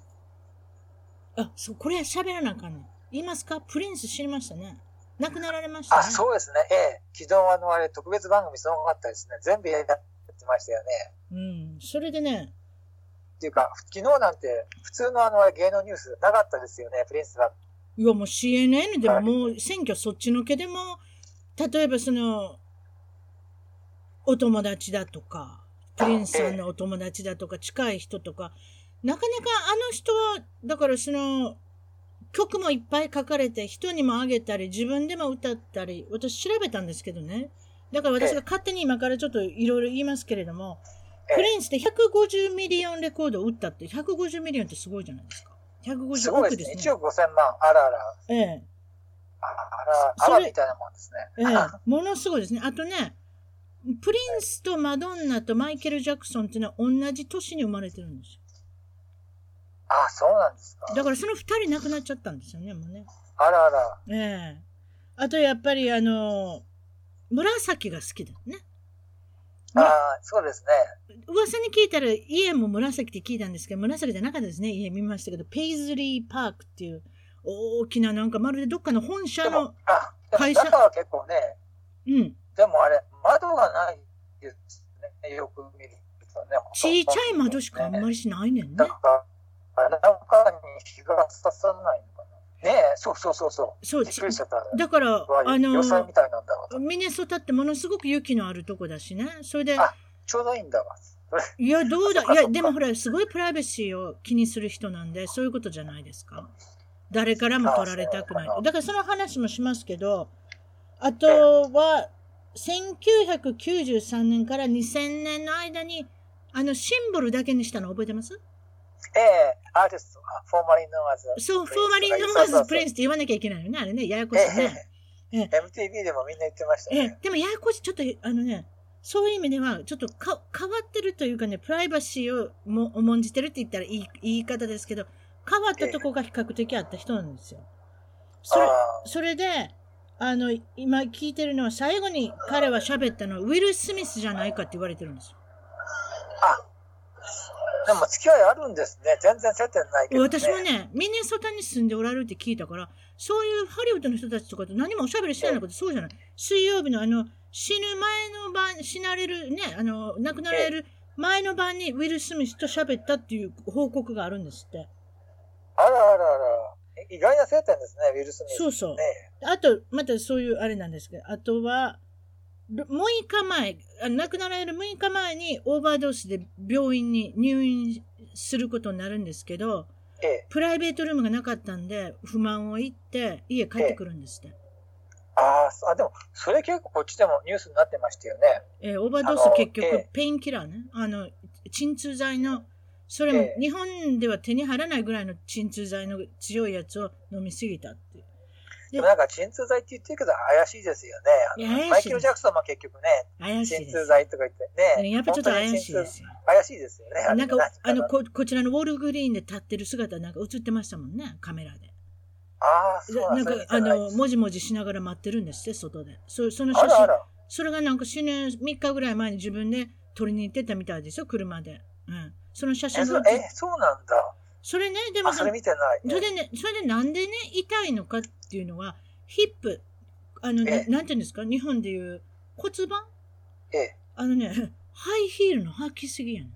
あ、そう、これ喋らなあかんねん。言いますか？プリンス知りましたね。亡くなられましたね。あ、そうですね。ええ昨日あの、あれ、特別番組すごかったですね。全部やってましたよね。うん。それでね、っていうか、昨日なんて、普通のあの、芸能ニュースなかったですよね、プリンスが。いやもう CNN でもはいもう選挙そっちのけでも、例えばその、お友達だとか、プリンスさんのお友達だとか、近い人とか、なかなかあの人は、だからその、曲もいっぱい書かれて、人にもあげたり、自分でも歌ったり、私調べたんですけどね。だから私が勝手に今からちょっといろいろ言いますけれども、ええプリンスって150 million record を売ったって、150 million ってすごいじゃないですか。150すごいでね。億ですすね。1億5000万。あらあら。ええ。あら、あらみたいなもんですね。ええ、ものすごいですね。あとね、プリンスとマドンナとマイケル・ジャクソンっていうのは同じ年に生まれてるんですあ、そうなんですかよ。。だからその二人亡くなっちゃったんですよね、もうね。あらあら。ええ。あとやっぱりあの、紫が好きだね。ああ、そうですね。噂に聞いたら家も紫って聞いたんですけど、紫じゃなかったですね。家見ましたけど、ペイズリーパークっていう大きななんかまるでどっかの本社の会社中は結構ね、うん、でもあれ、窓がないですね。よく見るとね。ちいちゃい窓しかあんまり。りしないねんねなん。か、あ中に日がささない。ねえ、そうそうそうそう。そうびっくりしちゃった。だから、あの。ミネソタってものすごく雪のあるとこだしね。それで、あちょうどいいんだわ。いや、どうだ いや、でもほら、すごいプライバシーを気にする人なんで、そういうことじゃないですか。誰からも取られたくないだからその話もしますけど、あとは、1993年から2000年の間に、あの、シンボルだけにしたの覚えてます？ええアーティスト、あ formerly known as。そう、 formerly known as Prince って言わなきゃいけないよね、あれね、ややこしいね。ええ MTV でもみんな言ってましたええね。でもややこしい、ちょっと、あのね、そういう意味では、ちょっとか変わってるというかね、プライバシーをも重んじてるって言ったらいい言い方ですけど、変わったとこが比較的あった人なんですよ。それあそれで、あの、今聞いてるのは、最後に彼は喋ったのは、ウィル・スミスじゃないかって言われてるんですよ。あ、でも付き合いあるんですね。全然接点ないけど、ね。私もね、ミネソタに住んでおられるって聞いたから、そういうハリウッドの人たちとかと何もおしゃべりしてないのかってそうじゃない。水曜日のあの、死ぬ前の晩、死なれるね、あの、亡くなられる前の晩にウィル・スミスと喋ったっていう報告があるんですって。あらあらあら。え意外な接点ですね、ウィル・スミス。そうそうね。あと、またそういうあれなんですけど、あとは、6日前、あ亡くなられる6日前にオーバードースで病院に入院することになるんですけど、ええ。プライベートルームがなかったんで、不満を言って、家帰ってくるんですって。あーそあ、でも、それ結構こっちでもニュースになってましたよね。えーオーバードース結局、ええペインキラーね。あの、鎮痛剤の、それもええ日本では手に入らないぐらいの鎮痛剤の強いやつを飲みすぎたっていう。でもなんか鎮痛剤って言ってるけど怪しいですよね。マイケル・ジャクソンも結局ね。鎮痛剤とか言ってね。やっぱちょっと怪しいですよ。怪しいですよね。なんか、あの、ここ、こちらのウォールグリーンで立ってる姿なんか映ってましたもんね、カメラで。ああ、そうななんんかあの、もじもじしながら待ってるんですって、外で。そその写真。それがなんか死ぬ3日ぐらい前に自分で撮りに行ってたみたいですよ、車で。うん。その写え、真が写っそえ、そうなんだ。それね、でもあ、それ見てない。それでね、それでなんでね、痛いのかっていうのは、ヒップ、あの、ねえ、なんていうんですか、日本でいう骨盤？ええ。あのね、ハイヒールの履きすぎやねん。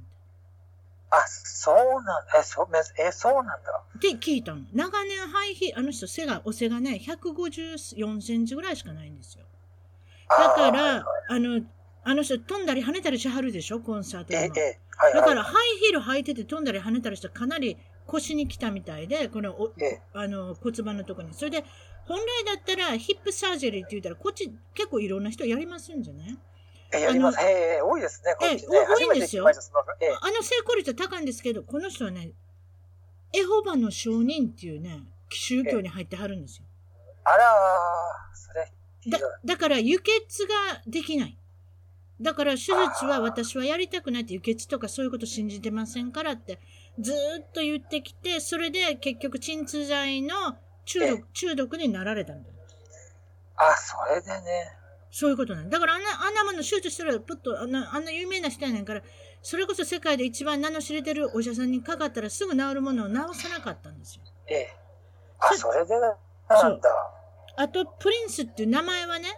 あ、そうなんだ。え、そえ、そうなんだ。って聞いたの。長年ハイヒール、あの人背が、お背がね、154センチぐらいしかないんですよ。だから、あの、あの人飛んだり跳ねたりしはるでしょ、コンサートでも、。えええ、はい、はい。だから、ハイヒール履いてて飛んだり跳ねたりしたらかなり腰に来たみたいで、このおええあの骨盤のとこに。それで、本来だったらヒップサージェリーって言ったら、こっち結構いろんな人やりますんじゃない？え、やります。ええええ多いですね、こっちね。ええ多いんですよあの成功率は高いんですけど、この人はね、エホバの証人っていうね、宗教に入ってはるんですよ。あらー、それ、だい。だから輸血ができない。だから手術は私はやりたくないって輸血とかそういうこと信じてませんからってずーっと言ってきて、それで結局鎮痛剤の中毒、中毒になられたんだよ。あ、それでね。そういうことなんだ。だからあんな、あんなもの手術したら、ぷっと、あんな、あんな有名な人やねんから、それこそ世界で一番名の知れてるお医者さんにかかったらすぐ治るものを治さなかったんですよ。ええ。あ、それでなんだ。あと、プリンスっていう名前はね、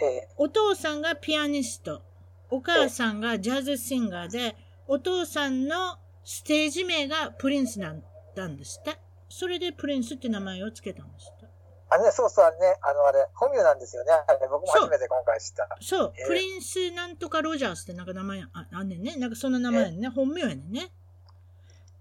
ええ。お父さんがピアニスト、お母さんがジャズシンガーで、お父さんのステージ名がプリンスなんだんですって。それでプリンスって名前をつけたんですって。あのね、そうそう、あれね、あのあれ、本名なんですよね。あれ僕も初めて今回知った。そう、えープリンスなんとかロジャースってなんか名前ああんねんね。なんかそんな名前やねんね。本名やねんね。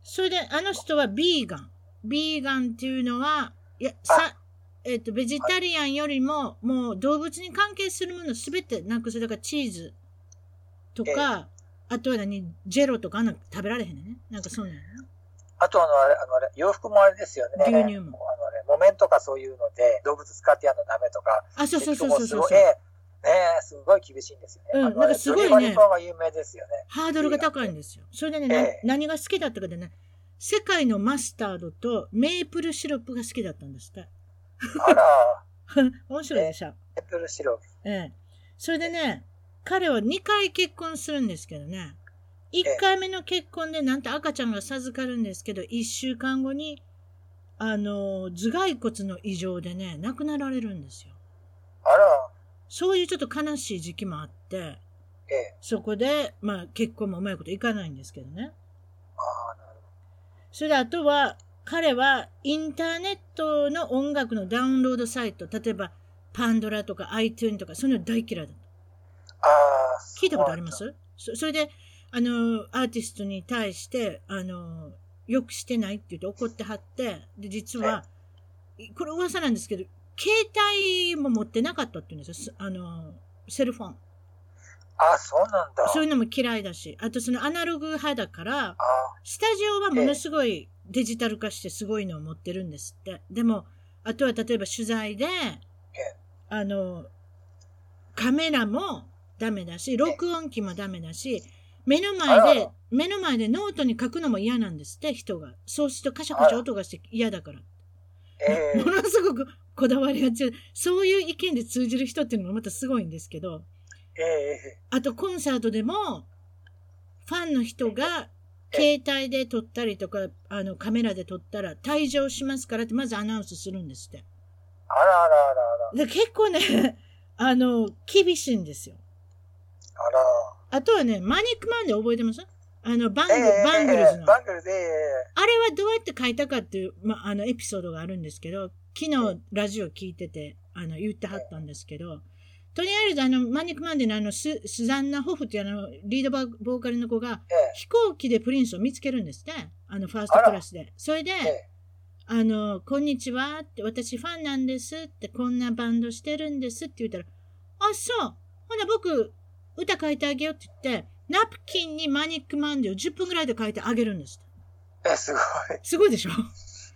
それで、あの人はビーガン。ビーガンっていうのは、いや、さ、えっ、と、ベジタリアンよりも、もう動物に関係するものすべてなくす。だからチーズとか、あとは何、 Jell-O とかあんなの食べられへんね。なんかそんなんやな。あとあの、あれ、あのあれ、洋服もあれですよね。牛乳もあのあれ、木綿とかそういうので、動物使ってやるのダメとか。あ、そうそうそうそうそうねえ、すごい厳しいんですよね。うんなんかすごいねジョニーバリコンが有名ですよね。ハードルが高いんですよ。それでね、なええ何が好きだったかでね、世界のマスタードとメープルシロップが好きだったんですって。あら、面白いでしょ。メープルシロップ。ええ。それでね、彼は2回結婚するんですけどね、1回目の結婚でなんと赤ちゃんが授かるんですけど、1週間後に、あの、頭蓋骨の異常でね、亡くなられるんですよ。あら、そういうちょっと悲しい時期もあって、ええ。そこで、まあ結婚もうまいこといかないんですけどね。ああ、なるそれであとは、彼はインターネットの音楽のダウンロードサイト、例えばパンドラとか iTunes とか、そういうの大嫌いだった。聞いたことあります？そそれで、あの、アーティストに対して、あの、よくしてないって言って怒ってはって、で、実は、これ噂なんですけど、携帯も持ってなかったって言うんですよ。すあの、セルフォン。ああ、そうなんだ。そういうのも嫌いだし、あとそのアナログ派だから、あスタジオはものすごいデジタル化してすごいのを持ってるんですって。でも、あとは例えば取材で、えあの、カメラもダメだし、録音機もダメだし、目の前で、目の前でノートに書くのも嫌なんですって、人が。そうするとカシャカシャ音がして嫌だから。ええものすごくこだわりが強い。そういう意見で通じる人っていうのもまたすごいんですけど、ええあとコンサートでも、ファンの人が携帯で撮ったりとか、あのカメラで撮ったら退場しますからってまずアナウンスするんですって。あらあらあらあら。で結構ね、あの、厳しいんですよ。あら。あとはね、マニックマンで覚えてます？あの、バング、ええバングルズの。バングルズ、ええあれはどうやって書いたかっていう、ま、あの、エピソードがあるんですけど、昨日ラジオ聞いてて、あの、言ってはったんですけど、とりあえずあの、マニックマンデーのあの、ススザンナ・ホフっていうあの、リードバボーカルの子が、ええ飛行機でプリンスを見つけるんですね。あの、ファーストクラスで。それで、ええあの、こんにちはって、私ファンなんですって、こんなバンドしてるんですって言ったら、あ、そう。ほな、僕、歌書いてあげようって言って、ナプキンにマニックマンデーを10分ぐらいで書いてあげるんです。ええ、すごい。すごいでしょ？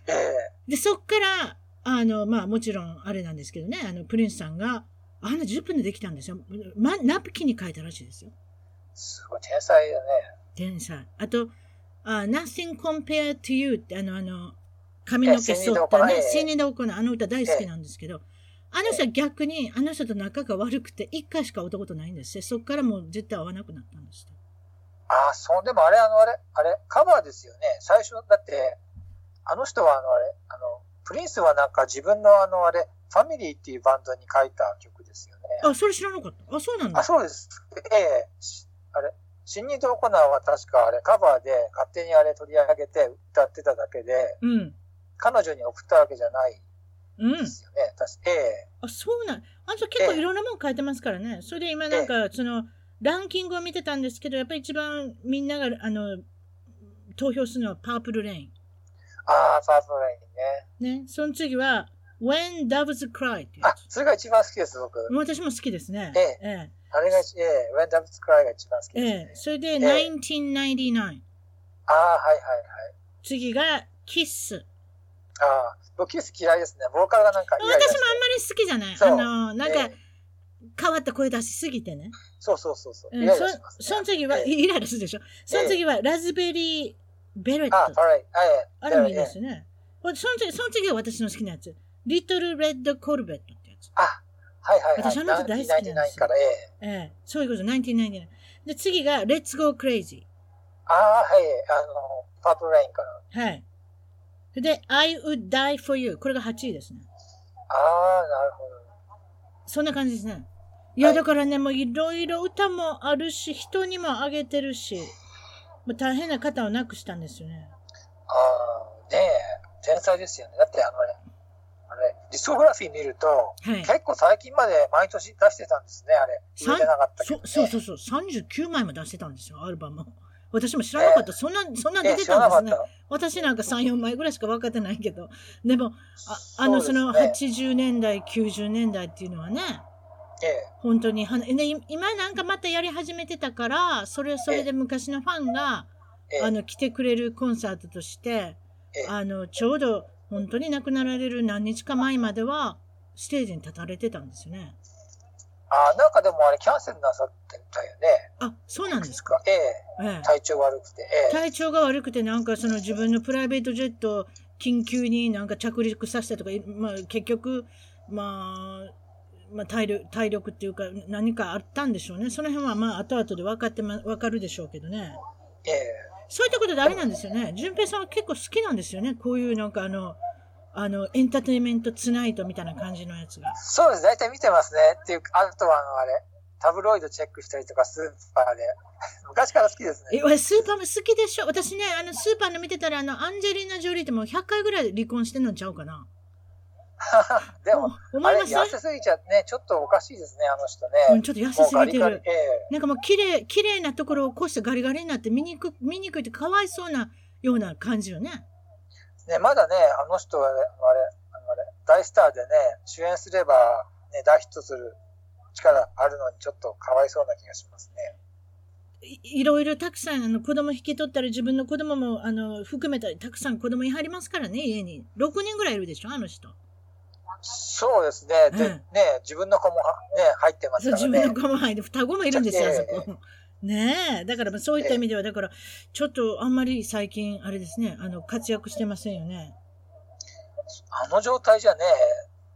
ええで、そっから、あの、まあもちろんあれなんですけどね、あの、プリンスさんが、あの10分でできたんですよ。ま、ナプキンに書いたらしいですよ。すごい、天才だね。天才。あと、あ Nothing Compared to You ってあの、あの、髪の毛剃ったね、ええシニドコのあの歌大好きなんですけど、あの人は逆に、あの人と仲が悪くて、一回しか会ったことないんですよ。そっからもう絶対会わなくなったんですよ。ああ、そう、でもあれ、あの、あれ、あれ、カバーですよね。最初、だって、あの人は、あの、あれ、あの、プリンスはなんか自分のあの、あれ、ファミリーっていうバンドに書いた曲ですよね。あ、それ知らなかった。あ、そうなんだあ、。そうです。ええしあれ、シンニード・オコナーは確かあれ、カバーで勝手にあれ取り上げて歌ってただけで、うん。彼女に送ったわけじゃないうんで。すよね。確かええあ、そうなん。あんた結構いろんなもん書いてますからね。それで今なんか、その、ランキングを見てたんですけど、やっぱり一番みんなが、あの、投票するのはパープルレイン。ああ、パープルレインね。ね。その次は、When Doves Cry っていうやあ、それが一番好きです、僕。つ。私も好きですね。えええあれが、ええ When Doves Cry が一番好きえ。です、ね。ええ。それで、ええ1999。ああ、はいはいはい。次が、Kiss。ああ、僕キス嫌いですね。ボーカルがなんか私もあんまり好きじゃない。あの、なんか、え変わった声出しすぎてね。そうそうそうそう。そその次は、ええイライラするでしょ。その次は、ラズベリーベレット。あ、はい。あれもいいですね。その次、その次は私の好きなやつ。リトル・レッド・コルベットってやつ。あ、はいはいはい。私あの人大好きなんですよ99から、ええ。ええ、そういうこと、1999。で、次が、レッツ・ゴー・クレイジああ、はい。あの、パープルレインから。ー。はい。で、I would die for you。これが8位ですね。ああ、なるほど。そんな感じですね。いや、はいだからね、もういろいろ歌もあるし、人にもあげてるし、もう大変な方を亡くしたんですよね。ああ、ねえ、天才ですよね。だってあのね、あれ、ディスコグラフィー見ると、はい。結構最近まで毎年出してたんですね、あれ。売れてなかったけど、ね。そそうそうそう、39枚も出してたんですよ、アルバム。私も知らなかった。そんな、そんな出ええ、てたんですね。私なんか3、4枚ぐらいしか分かってないけど。でも、ああの、そのそうですね80年代、90年代っていうのはね、ええ、本当には、でい今なんかまたやり始めてたから、それはそれで昔のファンが、ええ、あの、来てくれるコンサートとして、ええあの、ちょうど本当に亡くなられる何日か前までは、ステージに立たれてたんですよね。あなんかでもあれキャンセルなさってたよね。あ、そうなんですか？ええ、ええ。体調悪くて。ええ、体調が悪くてなんかその自分のプライベートジェットを緊急になんか着陸させたとか、いまあ、結局、まあ、まあ、体力体力っていうか何かあったんでしょうね。その辺はまあ後々で分かってま、分かるでしょうけどね。ええ、そういったことであれなんですよね。淳平さんは結構好きなんですよね。こういうなんかあの、あの、エンターテインメントツナイトみたいな感じのやつが。そうです。大体見てますね。っていうか、あとはあの、あれ、タブロイドチェックしたりとか、スーパーで。昔から好きですね。え、俺スーパーも好きでしょ私ね、あの、スーパーの見てたら、あの、アンジェリーナ・ジョリーってもう100回ぐらい離婚してんのちゃうかな。でも、お思いま痩せすぎちゃってね、ちょっとおかしいですね、あの人ね。うん、ちょっと痩せすぎてる。ええなんかもう綺麗、綺麗なところをこうしてガリガリになって見にく、見にくいってかわいそうなような感じよね。ね、まだね、あの人はね、あれ、あのあれ、大スターでね、主演すれば、ね、大ヒットする力あるのに、ちょっとかわいそうな気がしますね。いいろいろたくさんあの子供引き取ったり自分の子供もあの含めたりたくさん子供いはりますからね家に6人ぐらいいるでしょあの人そうですね。で、うんね、自分の子もはね、入ってますからね。自分の子も入って双子もいるんですよあそええこねえ。だからまあそういった意味ではだからちょっとあんまり最近あれですねあの活躍してませんよね、あの状態じゃね、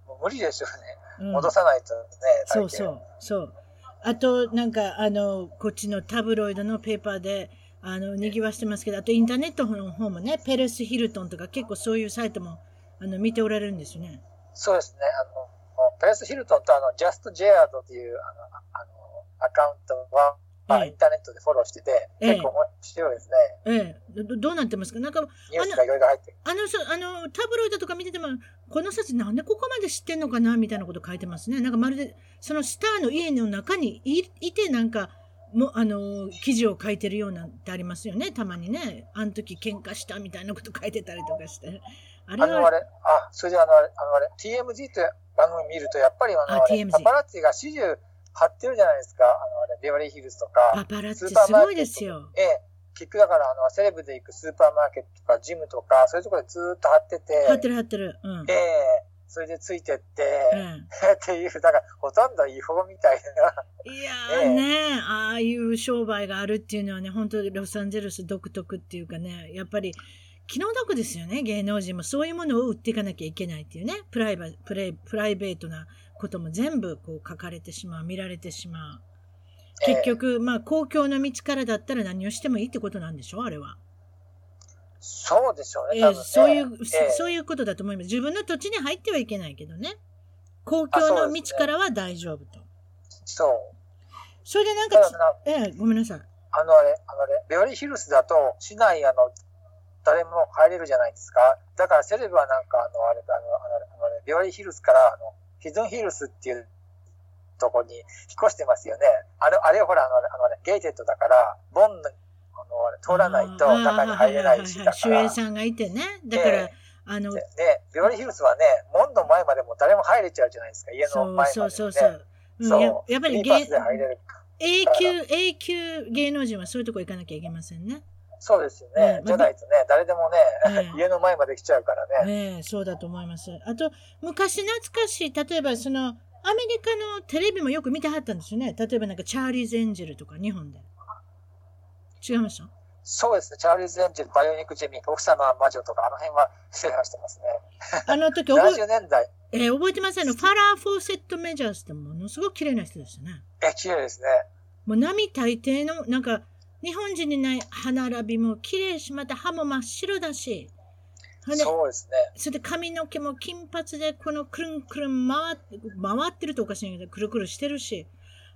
もう無理ですよね。うん、戻さないとね、そうそうそう。あとなんかあのこっちのタブロイドのペーパーであの賑わしてますけどあとインターネットの方もねペレス・ヒルトンとか結構そういうサイトもあの見ておられるんですよね。そうですね。あの、ペレス・ヒルトンとあの、ジャスト・ジェアードっていうあの、あの、アカウントは、まあええインターネットでフォローしてて、ええ結構面白いですね。ええどどうなってますか？なんかニュースがいろいろ入ってる。あのさ、あの、タブロイドとか見てても、この人たちなんでここまで知ってんのかな？みたいなこと書いてますね。なんかまるで、そのスターの家の中にいいて、なんか、もあの、記事を書いてるようなんてありますよね？たまにね。あの時喧嘩したみたいなこと書いてたりとかして。あれあの、あは、れ、あ、それであの、あれ、あの、あれ、TMZ って番組見ると、やっぱりあの、ああパパラッチが始終貼ってるじゃないですか。あの、あれ、ベバリーヒルズとか。パパラッチすごいですよ。ええ、結局だから、あの、セレブで行くスーパーマーケットとか、ジムとか、そういうところでずーっと貼ってて、貼ってる貼ってる。うん。ええそれでついてって、うん っていう、だから、ほとんど違法みたいな。いや ええーね、ああいう商売があるっていうのはね、本当にロサンゼルス独特っていうかね、やっぱり気の毒ですよね、芸能人も。そういうものを売っていかなきゃいけないっていうね、プライバプレイプライベートなことも全部こう書かれてしまう、見られてしまう。ええ結局、まあ公共の道からだったら何をしてもいいってことなんでしょ？あれは。そうでしょうね、えー。そういう、ええそういうことだと思います。自分の土地に入ってはいけないけどね。公共の道からは大丈夫と。そう。それでなんかええごめんなさい。あのあれ、あのあれ、ベバリーヒルズだと、市内、あの、誰も入れるじゃないですか。だからセレブはなんか、あの、あれ、あの、あのあのあれ、ベバリーヒルズから、あの、ヒドゥンヒルズっていうとこに引っ越してますよね。あれ、あれほら、あの、あの gated だから、門の、通らないと中に入れないし、だから。守衛さんがいてね。だから、ええあので、、でベバリーヒルズはね、門の前までも誰も入れちゃうじゃないですか、家の前まで、ね。そうそうそう。うんそうややっぱり芸。永久、永久芸能人はそういうとこ行かなきゃいけませんね。そうですよね。うんじゃないとね、誰でもね、うん家の前まで来ちゃうからね。ねえそうだと思います。あと、昔懐かしい、例えばその、アメリカのテレビもよく見てはったんですよね。例えばなんかチャーリーズ・エンジェルとか日本で。違いました？そうですね。チャーリーズ・エンジェル、バイオニック・ジェミー、奥様は魔女とか、あの辺は制覇してますね。あの時覚え、70年代。えー覚えてますあの、ファラー・フォーセット・メジャースってものすごく綺麗な人でしたね。え、綺麗ですね。もう並大抵の、なんか、日本人にない歯並びも綺麗し、また歯も真っ白だし、そうですね。それで髪の毛も金髪で、このくるんくるん回って、回ってるとおかしいけど、くるくるしてるし、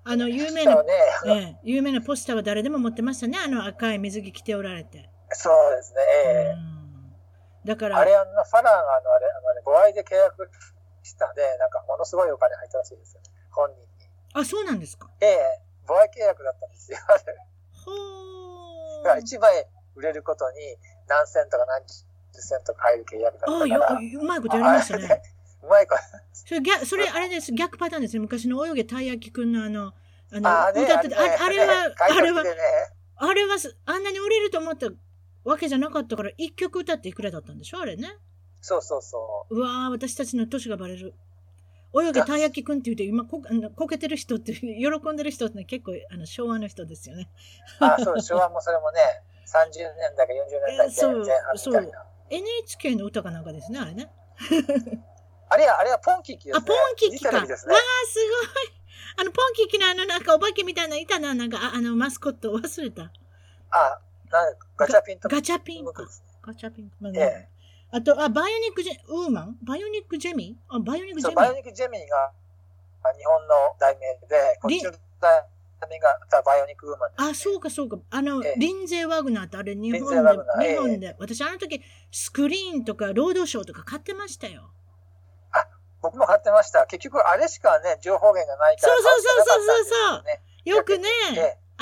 あの、有名なね。ええ有名なポスターは誰でも持ってましたね。あの赤い水着着ておられて。そうですね。ええうんだから、あれ、あの、ファラーが、あの、あれ、あの、あれ、5愛で契約したんで、なんか、ものすごいお金入ったらしいですよね。本人に。あ、そうなんですか？ええ5愛契約だったんですよ。あれ。ほだからー。1枚売れることに何セントか何十セントか入る契約だったあから。よ、うまいことやりましたね。うまいこと。それ、逆それあれです。逆パターンですね。昔の泳げたい焼きくんのあの、あの、ああね、歌ってた、あねあれは、あれは。あれはす、あんなに売れると思ったわけじゃなかったから、一曲歌っていくらだったんでしょ？あれね。そうそうそうわー、私たちの年がバレる。泳げたい焼きくんって言うと、今こあの、こけてる人って、喜んでる人って結構あの昭和の人ですよね。う。あそう、昭和もそれもね、30年代か40年代そう前半みたいな。NHK の歌かなんかですね、あれね。あれは、あれはポンキッキですあ、ね。ポンキッキか。わあ、フジテレビですごい。あの、ポンキッキのあの、なんかお化けみたいなのいたな、なんか、ああの、マスコット忘れた。あ、なんガチャピンとガチャピン。ガチャピン。まあええあと、あ、バイオニックジェ、ウーマンバイオニックジェミーあ、バイオニックジェミーバイオニック・ジェミーがあ日本の題名で、こっちの題名が Bionic Woman ね。あ、そうかそうか。あの、ええ。リンゼー・ワグナーってあれ日本で、日本で、私あの時スクリーンとかロードショーとか買ってましたよ。僕も買ってました。結局、あれしかね、情報源がないからそうそうそうそうそうよくね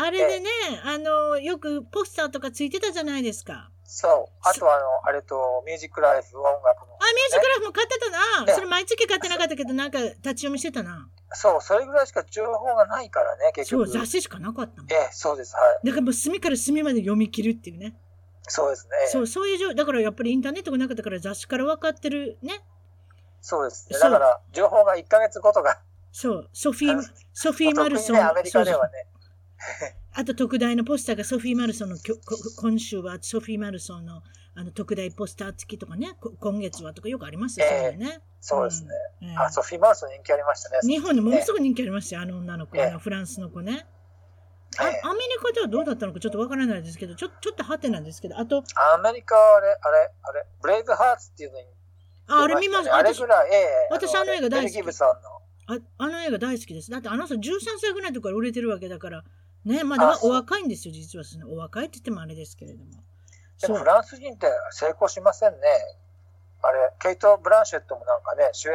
あれでね、あの、よくポスターとかついてたじゃないですか。そう。あとは、あの、あれと、ミュージックライフ、音楽の。あ、ミュージックライフも買ってたな。ええそれ毎月買ってなかったけど、なんか立ち読みしてたな。そう、それぐらいしか情報がないからね、結そう、局。雑誌しかなかったもん。ええ、そうです。はい。だからもう隅から隅まで読み切るっていうね。そうですね。そう、そういう情だからやっぱりインターネットがなかったから雑誌から分かってるね。そうですね。だから、情報が1ヶ月ごとが、そう、ソフィー、ソフィー・おマルソン。ね、アメリカではね。あと特大のポスターがソフィー・マルソンの今週はソフィー・マルソンのあの特大ポスター付きとかね、こ今月はとかよくありますよ、ええそういうのね。そうですね。うんええあ、ソフィー・マウスの人気ありましたね。日本でものすごく人気ありましたよ、あの女の子、ええあのフランスの子ね。あええアメリカではどうだったのかちょっとわからないですけど、ちょちょっとハテなんですけど、あと、アメリカはあれ、あれ、あれ、ブレイブハーツっていうのにああれ見ます、私あれぐらい、ええ私あの映画大好き。ああの映画大好きです。だってあの人13歳ぐらいの時から売れてるわけだから、ね、まだあそうお若いんですよ、実は。お若いって言ってもあれですけれども。でもフランス人って成功しませんね。あれ、ケイト・ブランシェットもなんかね、主演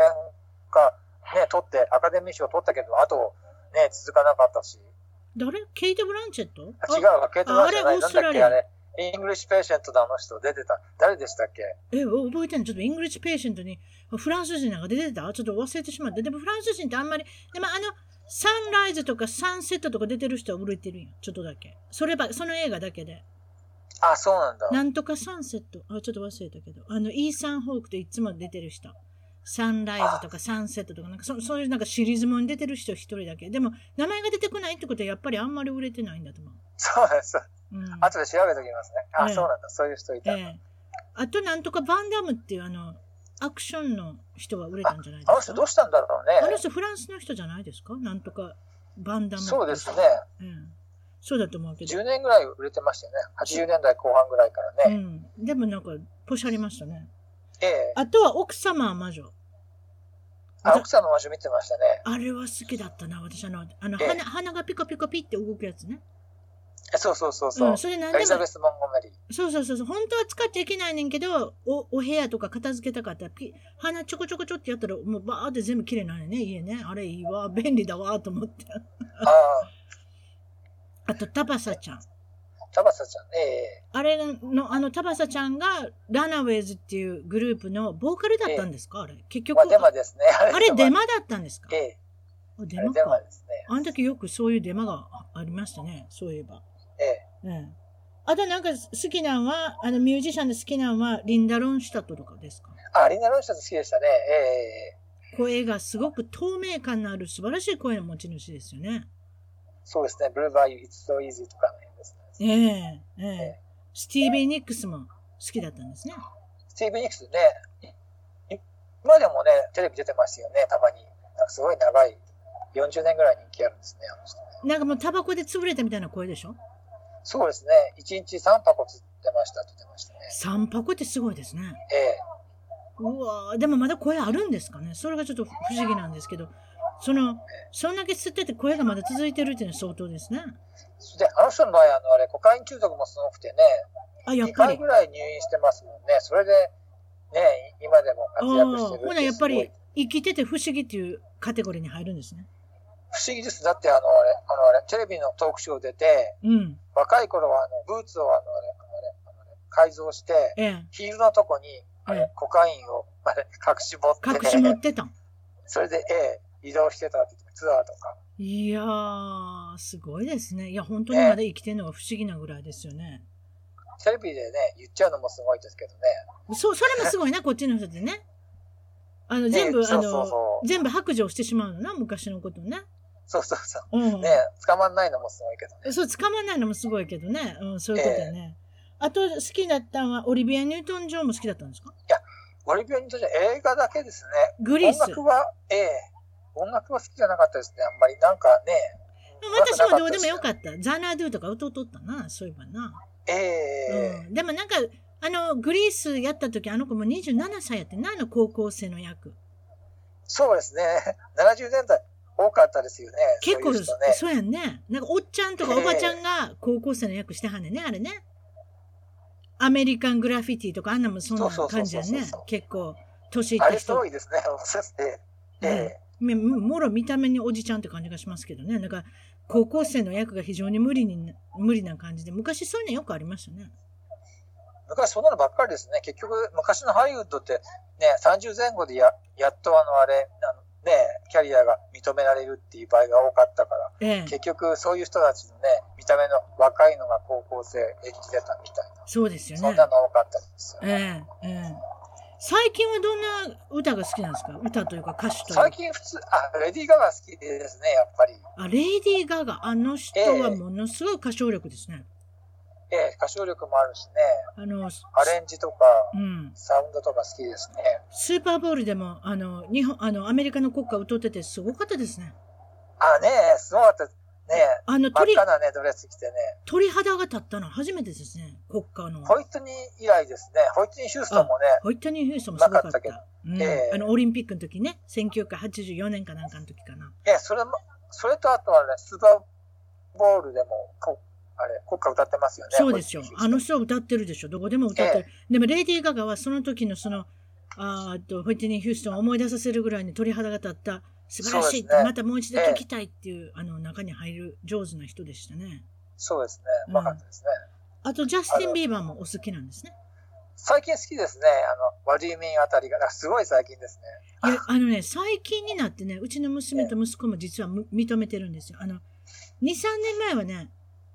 がね、取って、アカデミー賞取ったけど、あとね、続かなかったし。誰？ケイト・ブランチェット？あ違うわ、ケイト・ブランシェットじゃない。ああれオーなんストラリアだっけ、あれ。イングリッシュ・ペーシェントのあの人出てた。誰でしたっけ？え、覚えてんのちょっとイングリッシュペーシェントにフランス人なんか出てた？ちょっと忘れてしまって。でもフランス人ってあんまり、でもあの、サンライズとかサンセットとか出てる人は売れてるんよ。ちょっとだけ。それば、その映画だけで。あ、そうなんだ。なんとかサンセット。あ、ちょっと忘れたけど。あの、イーサン・ホークといつも出てる人。サンライズとかサンセットとか、なんかそそういうなんかシリーズもんに出てる人一人だけ。でも、名前が出てこないってことはやっぱりあんまり売れてないんだと思う。そうです。うん。後で調べときますね。あ、ええそうなんだ。そういう人いた。ええ。あと、なんとかバンダムっていうあの、アクションの人は売れたんじゃないですか？あの人どうしたんだろうね。あの人フランスの人じゃないですか？なんとかバンダム。そうですね。うん。そうだと思うけど。10年ぐらい売れてましたよね。80年代後半ぐらいからね。うん。でもなんか、ポシャりましたね。ええ。あとは奥様は魔女。あ奥さんの魔女見てましたね。あれは好きだったな、私あの、あの、ええ鼻鼻がピコピコピって動くやつね。えそうそうそうそう。うん、それなんでもエリザベ、ス・モンゴメリー。そうそうそうそう、本当は使っちゃいけないねんけど、お、お部屋とか片付けたかったら、ピ鼻ちょこちょこちょってやったら、もうバーって全部綺麗なのね、家ね。あれいいわ、便利だわ、と思って。ああ、あと、タバサちゃん。タバサちゃん。ええあれの、あの、タバサちゃんが、ラナウェイズっていうグループのボーカルだったんですか？あれ。結局、まあ、デマですね。あれデマ。マだったんですか？ええあデママか。ですね。あの時よくそういうデマがあありましたね、そういえば。ええうん。あとなんか好きなんは、あのミュージシャンで好きなんは、リンダ・ロンシュタットとかですか？あ、リンダ・ロンシャツ好きでしたね。ええ声がすごく透明感のある素晴らしい声の持ち主ですよね。そうですね。ブルーバーユー、It's so easy とかの辺ですね。ええええスティービー・ニックスも好きだったんですね。スティーブン・ニックスね、今でもね、テレビ出てますよね、たまに。なんかすごい長い、40年ぐらい人気あるんですね、あの人ね。なんかもうタバコで潰れたみたいな声でしょ？そうですね。1日3箱吸ってましたって言ってましたね。?3 箱ってすごいですね。ええうわーでもまだ声あるんですかねそれがちょっと不思議なんですけど、その、そんだけ吸ってて声がまだ続いてるっていうのは相当ですね。で、あの人の場合、あの、あれ、コカイン中毒もすごくてね、あ、やっ2ぱり。回ぐらい入院してますもんね。それで、ね、今でも活躍してるー、ほなやっぱり生きてて不思議っていうカテゴリーに入るんですね。不思議です。だって、あの、あれ、あの、あれ、テレビのトークショー出て、うん。若い頃は、あの、ブーツを、あの、あれ、あのあれ、改造して、ええ。ヒールのとこに、あれええコカインを、あれ、隠し持って、隠し持ってたん。それで、ええ、移動してたってツアーとか。いやー、すごいですね。いや、本当にまだ生きてるのが不思議なぐらいですよね。テレビでね、言っちゃうのもすごいですけどね。そう、それもすごいな、こっちの人ってね。あの、全部、あの全部白状してしまうのな、昔のことね。そうそうそう。うん。ね、捕まんないのもすごいけどね。そう、捕まんないのもすごいけどね。うん、そういうことだね。あと、好きだったのは、オリビア・ニュートン・ジョンも好きだったんですか？オリビアにとっては映画だけですね。グリース。音楽は、ええ音楽は好きじゃなかったですね。あんまりなんかね。私もどうでもよかった。ザナードゥとか歌うとったな、そういえばな。ええうん。でもなんか、あの、グリースやった時、あの子も27歳やってな、あの高校生の役。そうですね。70年代多かったですよね。結構そういう人ね。そうやんね。なんか、おっちゃんとかおばちゃんが高校生の役してはんねんね、あれね。アメリカングラフィティとかあんなもそんな感じやんね。結構、年いっあれすた人。ごいですね。そうですね。ええねももろ見た目におじちゃんって感じがしますけどね。なんか、高校生の役が非常に無理に、無理な感じで、昔そういうのよくありましたね。昔そんなのばっかりですね。結局、昔のハリウッドってね、30前後でややっとあのあれ、あのね、キャリアが認められるっていう場合が多かったから、ええ。結局そういう人たちのね、見た目の若いのが高校生演じてたみたいな。そうですよねそん。なの多かったですよ、ね。ええ、ええ。最近はどんな歌が好きなんですか？歌というか歌手という最か。近普通、あ、レディー・ガガ好きですね、やっぱり。あ、レイディー・ガガ。あの人はものすごい歌唱力ですね。ええ、歌唱力もあるしね、あの、アレンジとか、うん。サウンドとか好きですね。スーパーボールでも、あの、日本、あの、アメリカの国歌歌っててすごかったですね。あ、ねえ、すごかった。ねあの、真っ鳥、赤なね、ドレス着てね。鳥肌が立ったの初めてですね。国歌の。ホイットニー以来ですね。ホイットニー・ヒューストンもね、ホイットニー・ヒューストンもすごかった。ったけどうんええあの、オリンピックの時ね。1984年かなんかの時かな。ええ、それも、それとあとはね、スーパーボールでも、こあれ、国歌歌ってますよね。そうですよあの人は歌ってるでしょ。どこでも歌ってる。でも、レイディー・ガガはその時のその、あと、ホイットニー・ヒューストンを思い出させるぐらいに鳥肌が立った、素晴らしい、ねまたもう一度聞きたいっていう、あの、中に入る上手な人でしたね。そうですね。うかったですね。あと、ジャスティン・ビーバーもお好きなんですね。最近好きですね。あの、ワディミンあたりが、すごい最近ですね。いや、あのね、最近になってね、うちの娘と息子も実はむ認めてるんですよ。あの、2、3年前はね、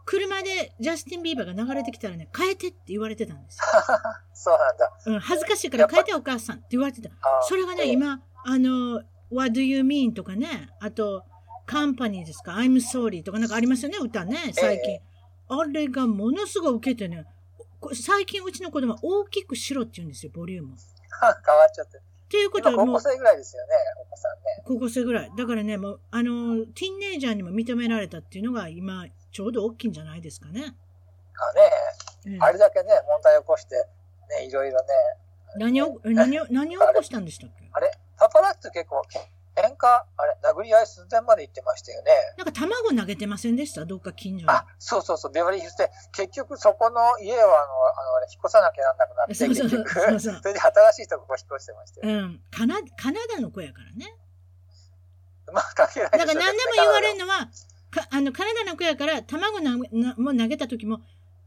車でジャスティン・ビーバーが流れてきたらね、変えてって言われてたんですよ。そうなんだ。うん、恥ずかしいから変えてお母さんって言われてた。あそれがね、ええ今、あの、What do you mean? とかね、あと、カンパニーですか ?I'm sorry とかなんかありますよね、歌ね、最近。えあれがものすごい受けてね、こ最近うちの子供は大きくしろって言うんですよ、ボリューム 変わっちゃって。ていうことはもう今高校、生ぐらいですよね、お子さんね。高校生ぐらい。だからね、もう、あの、ティーンネイジャーにも認められたっていうのが今、ちょうど大きいんじゃないですかね。あね、うんあれだけね、問題を起こして、ね、いろいろね。何を、え何を、何を起こしたんでしたっけ？あれパパラッチ結構、喧嘩、あれ、殴り合い寸前まで行ってましたよね。なんか卵投げてませんでした？どっか近所に。あ、そうそうそう、ベバリーヒルズで、結局そこの家をあの、あの、あれ引っ越さなきゃなんなくなって、そうそうそう結そうそう局、それで新しいとこ引っ越してましたよ。うん。カナ、カナダの子やからね。まあ、関係ないだから何でも言われるの。のは、かあの、カナダの子やから、卵ななも投げた時も、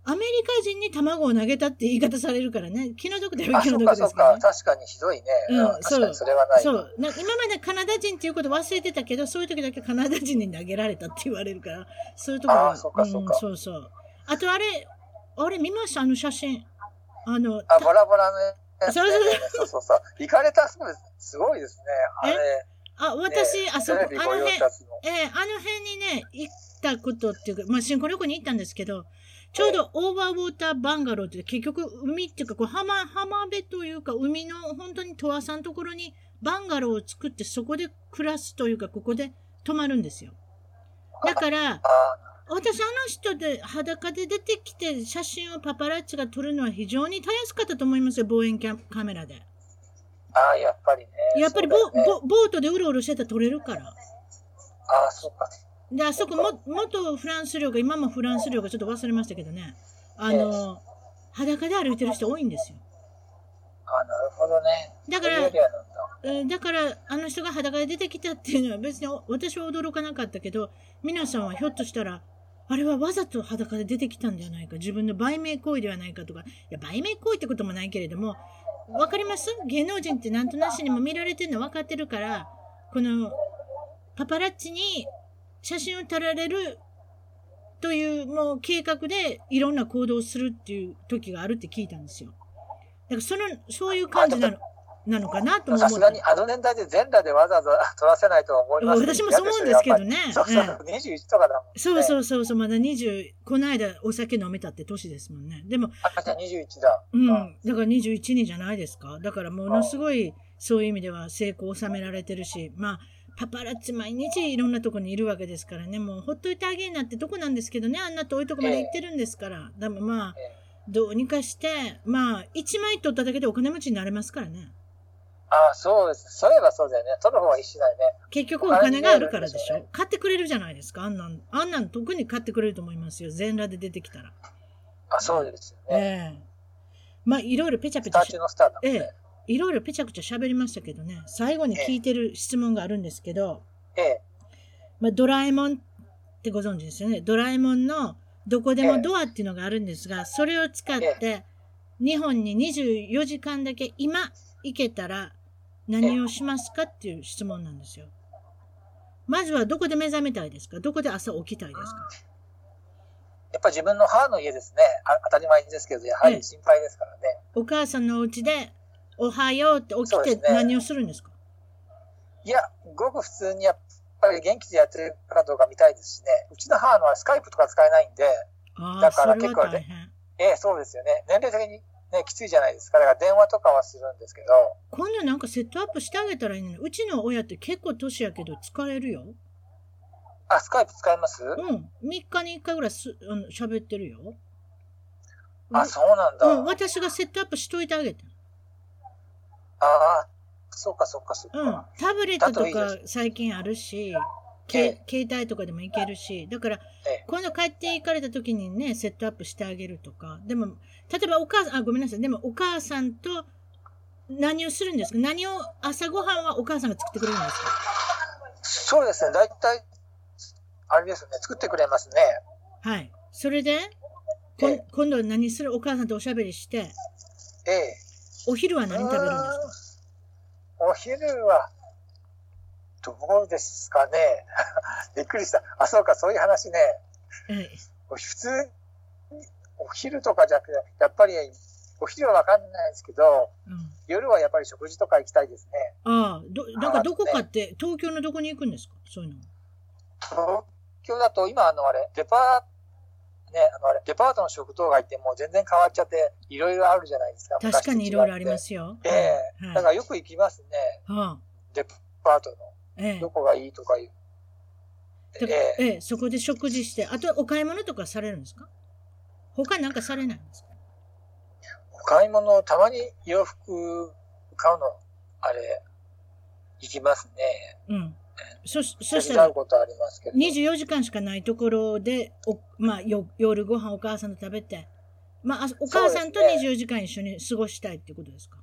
アメリカ人に卵を投げたって言い方されるからね。気の毒ではあ、気の毒ですね。。か確かにひどいね。うんうん、確かにそれはない。そう。な今までカナダ人っていうこと忘れてたけど、そういう時だけカナダ人に投げられたって言われるから、そういうところがあそうかそうかん、そうそう。あとあれ、あれ見ました？あの写真。あの、あ、ボラボラのそうそうそうそうそうそう。行かれたそうです。すごいですね。あれ。あ、私、ねあそこ、あの辺、ええあの辺にね、行ったことっていうか、まあ、新婚旅行に行ったんですけど、ちょうどオーバーウォーターバンガローって、結局、海っていうか、こう浜、浜辺というか、海の本当に十和さんのところにバンガローを作って、そこで暮らすというか、ここで泊まるんですよ。だから、あ私、あの人で裸で出てきて写真をパパラッチが撮るのは非常にたやすかったと思いますよ、望遠キャカメラで。あー、やっぱりね。やっぱりボ,、ねボボートでうろうろしてたら撮れるから。ああ、そうか。で、あそこも、元フランス領が、今もフランス領がちょっと忘れましたけどね。あの、裸で歩いてる人多いんですよ。あーなるほどね。だからだ。から、あの人が裸で出てきたっていうのは別にお 私は驚かなかったけど、皆さんはひょっとしたら、あれはわざと裸で出てきたんじゃないか、自分の売名行為ではないかとか、いや、売名行為ってこともないけれども、わかります？芸能人ってなんとなしにも見られてるの分かってるから、この、パパラッチに写真を撮られるというもう計画でいろんな行動をするっていう時があるって聞いたんですよ。だからその、そういう感じなの、なのかなとさすがに。あの年代で全裸でわざわざ撮らせないとは思います私もそう思うんですけどね。そうそう、21とかだもん、ね。そう。そうそうそう、まだ20、この間お酒飲めたって年ですもんね。でも、あ、じゃあ21だ。うん、あだから21人じゃないですか。だからものすごい、そういう。意味では成功を収められてるし、まあ、パパラッチ毎日いろんなとこにいるわけですからね、もう。ほっといてあげんなってとこなんですけどね、あんな遠いとこまで行ってるんですから。でもまあ、ええどうにかして、まあ、1枚取っただけでお金持ちになれますからね。あ、そうです。そういえばそうだよね。撮る方がいいしないね。結局お金があるからでしょ買ってくれるじゃないですか。あんなん、あんなん特に買ってくれると思いますよ。全裸で出てきたら。あ、そうですよね。ええまあ、いろいろペチャペチャしスター中、のスターだもんええね。いろいろペチャクチャ喋りましたけどね、最後に聞いてる質問があるんですけど、ええ。まあ、ドラえもんってご存知ですよね。ドラえもんのどこでもドアっていうのがあるんですが、それを使って、日本に24時間だけ今行けたら何をしますかっていう質問なんですよ。まずはどこで目覚めたいですか？どこで朝起きたいですか？やっぱり自分の母の家ですね。あ当たり前ですけど、やはり心配ですからね。お母さんのお家でおはようって起きて何をするんですか？いや、ごく普通にやっぱり元気でやってるかどうか見たいですしね。うちの母のはスカイプとか使えないんで、だから結構ね。ええ、そうですよね。年齢的にね、きついじゃないですか。だから電話とかはするんですけど、今度なんかセットアップしてあげたらいいのに、うちの親って結構年やけど使えるよ。あ、スカイプ使います、うん。3日に1回ぐらいすあの喋ってるよ。あ、そうなんだ。うん、私がセットアップしといてあげた。ああ、そうかそうかそううんか。。タブレットとかで最近あるし、携帯とかでもいけるし、だからええ、今度帰って行かれた時にね、セットアップしてあげるとか。でも、例えばお母さん、あ、ごめんなさい。でもお母さんと何をするんですか？何を、朝ごはんはお母さんが作ってくれるんですか？そうですね。大体、あれですね。作ってくれますね。はい。それで、こ今度は何する？お母さんとおしゃべりして、ええ。お昼は何食べるんですか？お昼は、どうですかね。びっくりした。あ、そうか、そういう話ね。ええ普通に、お昼とかじゃなくて、やっぱり、お昼はわかんないですけど、うん。夜はやっぱり食事とか行きたいですね。ああ、ど、なんかどこかって、東京のどこに行くんですか？そういうの。東京だと今、あの、あれ、デパーね、あの、あれ、デパートの食堂街ってもう全然変わっちゃって、いろいろあるじゃないですか。。確かにいろいろありますすよ。ええはい。だからよく行きますね。はあ、デパートの。ええどこがいいとかいう。だええええ、そこで食事して、あとお買い物とかされるんですか？他なんかされないんですか？お買い物、たまに洋服買うの、あれ、行きますね。うん。そ、そ手したら伝う、ことありますけど。24時間しかないところで、お、まあ、よ、夜ご飯お母さんと食べて、まあ、あお母さんとそうですね24時間一緒に過ごしたいってことですか？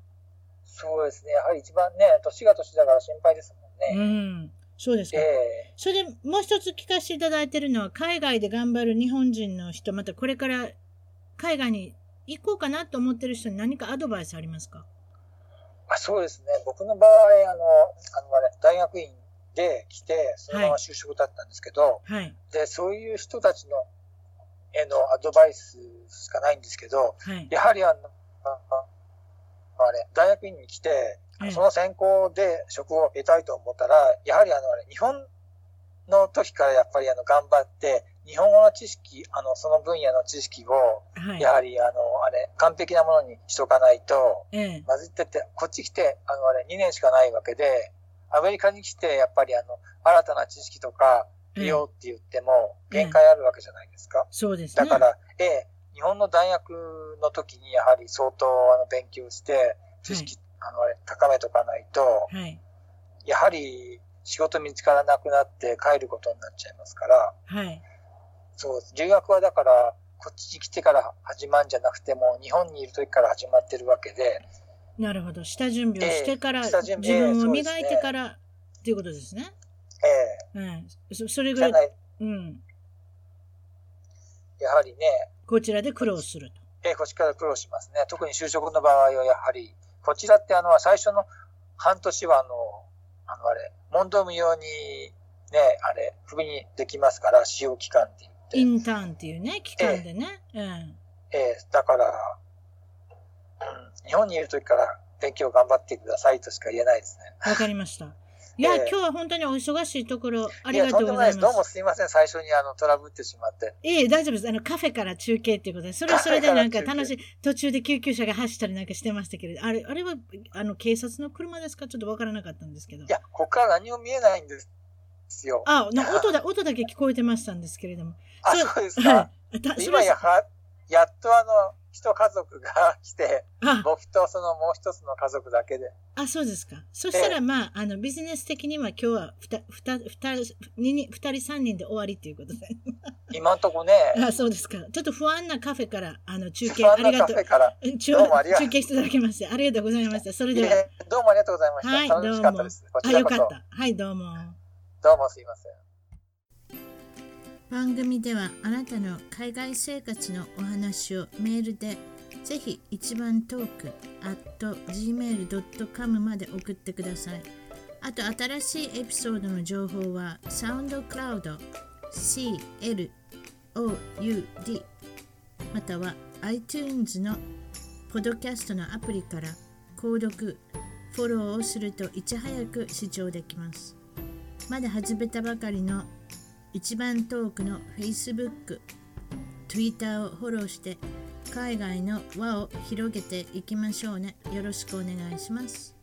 そうですね。やはり一番ね、年が年だから心配ですもんうね。ん。そうですか。ええそれでもう一つ聞かせていただいてるのは、海外で頑張る日本人の人、またこれから海外に行こうかなと思ってる人に何かアドバイスありますか？あそうですね。僕の場合、あの、あのあれ、大学院で来て、そのまま就職だったんですけど、はい。で、そういう人たちの、へのアドバイスしかないんですけど、はい。やはりあの、ああのあれ、大学院に来て、ええその専攻で職を得たいと思ったら、やはりあのあれ、日本の時からやっぱりあの頑張って、日本語の知識、あの、その分野の知識を、はい。やはりあの、あれ、完璧なものにしとかないと、ええまずいってって、こっち来て、あのあれ、2年しかないわけで、アメリカに来て、やっぱりあの、新たな知識とか、利用って言っても、ええ限界あるわけじゃないですか。そうですね。だから、ええ、日本の大学の時にやはり相当あの勉強して、知識、あのあれ高めとかないと、はい。やはり仕事見つからなくなって帰ることになっちゃいますから、はい。そう、留学はだから、こっちに来てから始まるんじゃなくても、日本にいる時から始まってるわけで、なるほど。下準備をしてから、ええ下準備自分をええ磨いてから、っていうことですね。ええ、うんそそれぐらい、うん、やはりね、こちらで苦労すると。ええ、こっちから苦労しますね。特に就職の場合はやはり、こちらってあの、最初の半年はあの、あのあれ、問答無用にね、あれ、クビにできますから、使用期間ってイ言って。ンターンっていうね期間でね、うんええ、だから、うん、日本にいる時から勉強頑張ってくださいとしか言えないですね。わかりました。いや、ええ今日は本当にお忙しいところ、ありがとうごんでもないです。どうざいます。もすいません。最初にあの、トラブってしまって。ええ、大丈夫です。あの、カフェから中継っていうことで、それはそれでなんか楽しい、途中で救急車が走ったりなんかしてましたけれど、あれ、あれは、あの、警察の車ですか？ちょっとわからなかったんですけどい。や、ここから何も見えないんですよ。あ、音だ、音だけ聞こえてましたんですけれども。あ、そうですはか。今れやは、やっとあの、一家族が 来て、あ、僕とそのもう一つの家族だけで。あ、そうですか。そしたら、まあ、あの、ビジネス的には今日は二人、二人三人で終わりっていうことで。今んとこね、あ、そうですか。ちょっと不安なカフェから、あの、中継、ありがとう。カフェから。中どうもありが中継していただきまして、ありがとうございました。それいでは、えどうもありがとうございました。はい、楽どうも。しかったです。こあ。よかった。はい、どうも。どうもすいません。番組ではあなたの海外生活のお話をメールでぜひ一番トーク at gmail.com まで送ってください。あと新しいエピソードの情報は SoundCloud CLOUD または iTunes のポドキャストのアプリから購読、フォローをするといち早く視聴できます。まだ始めたばかりの一番トークの Facebook、Twitter をフォローして海外の輪を広げていきましょうね。よろしくお願いします。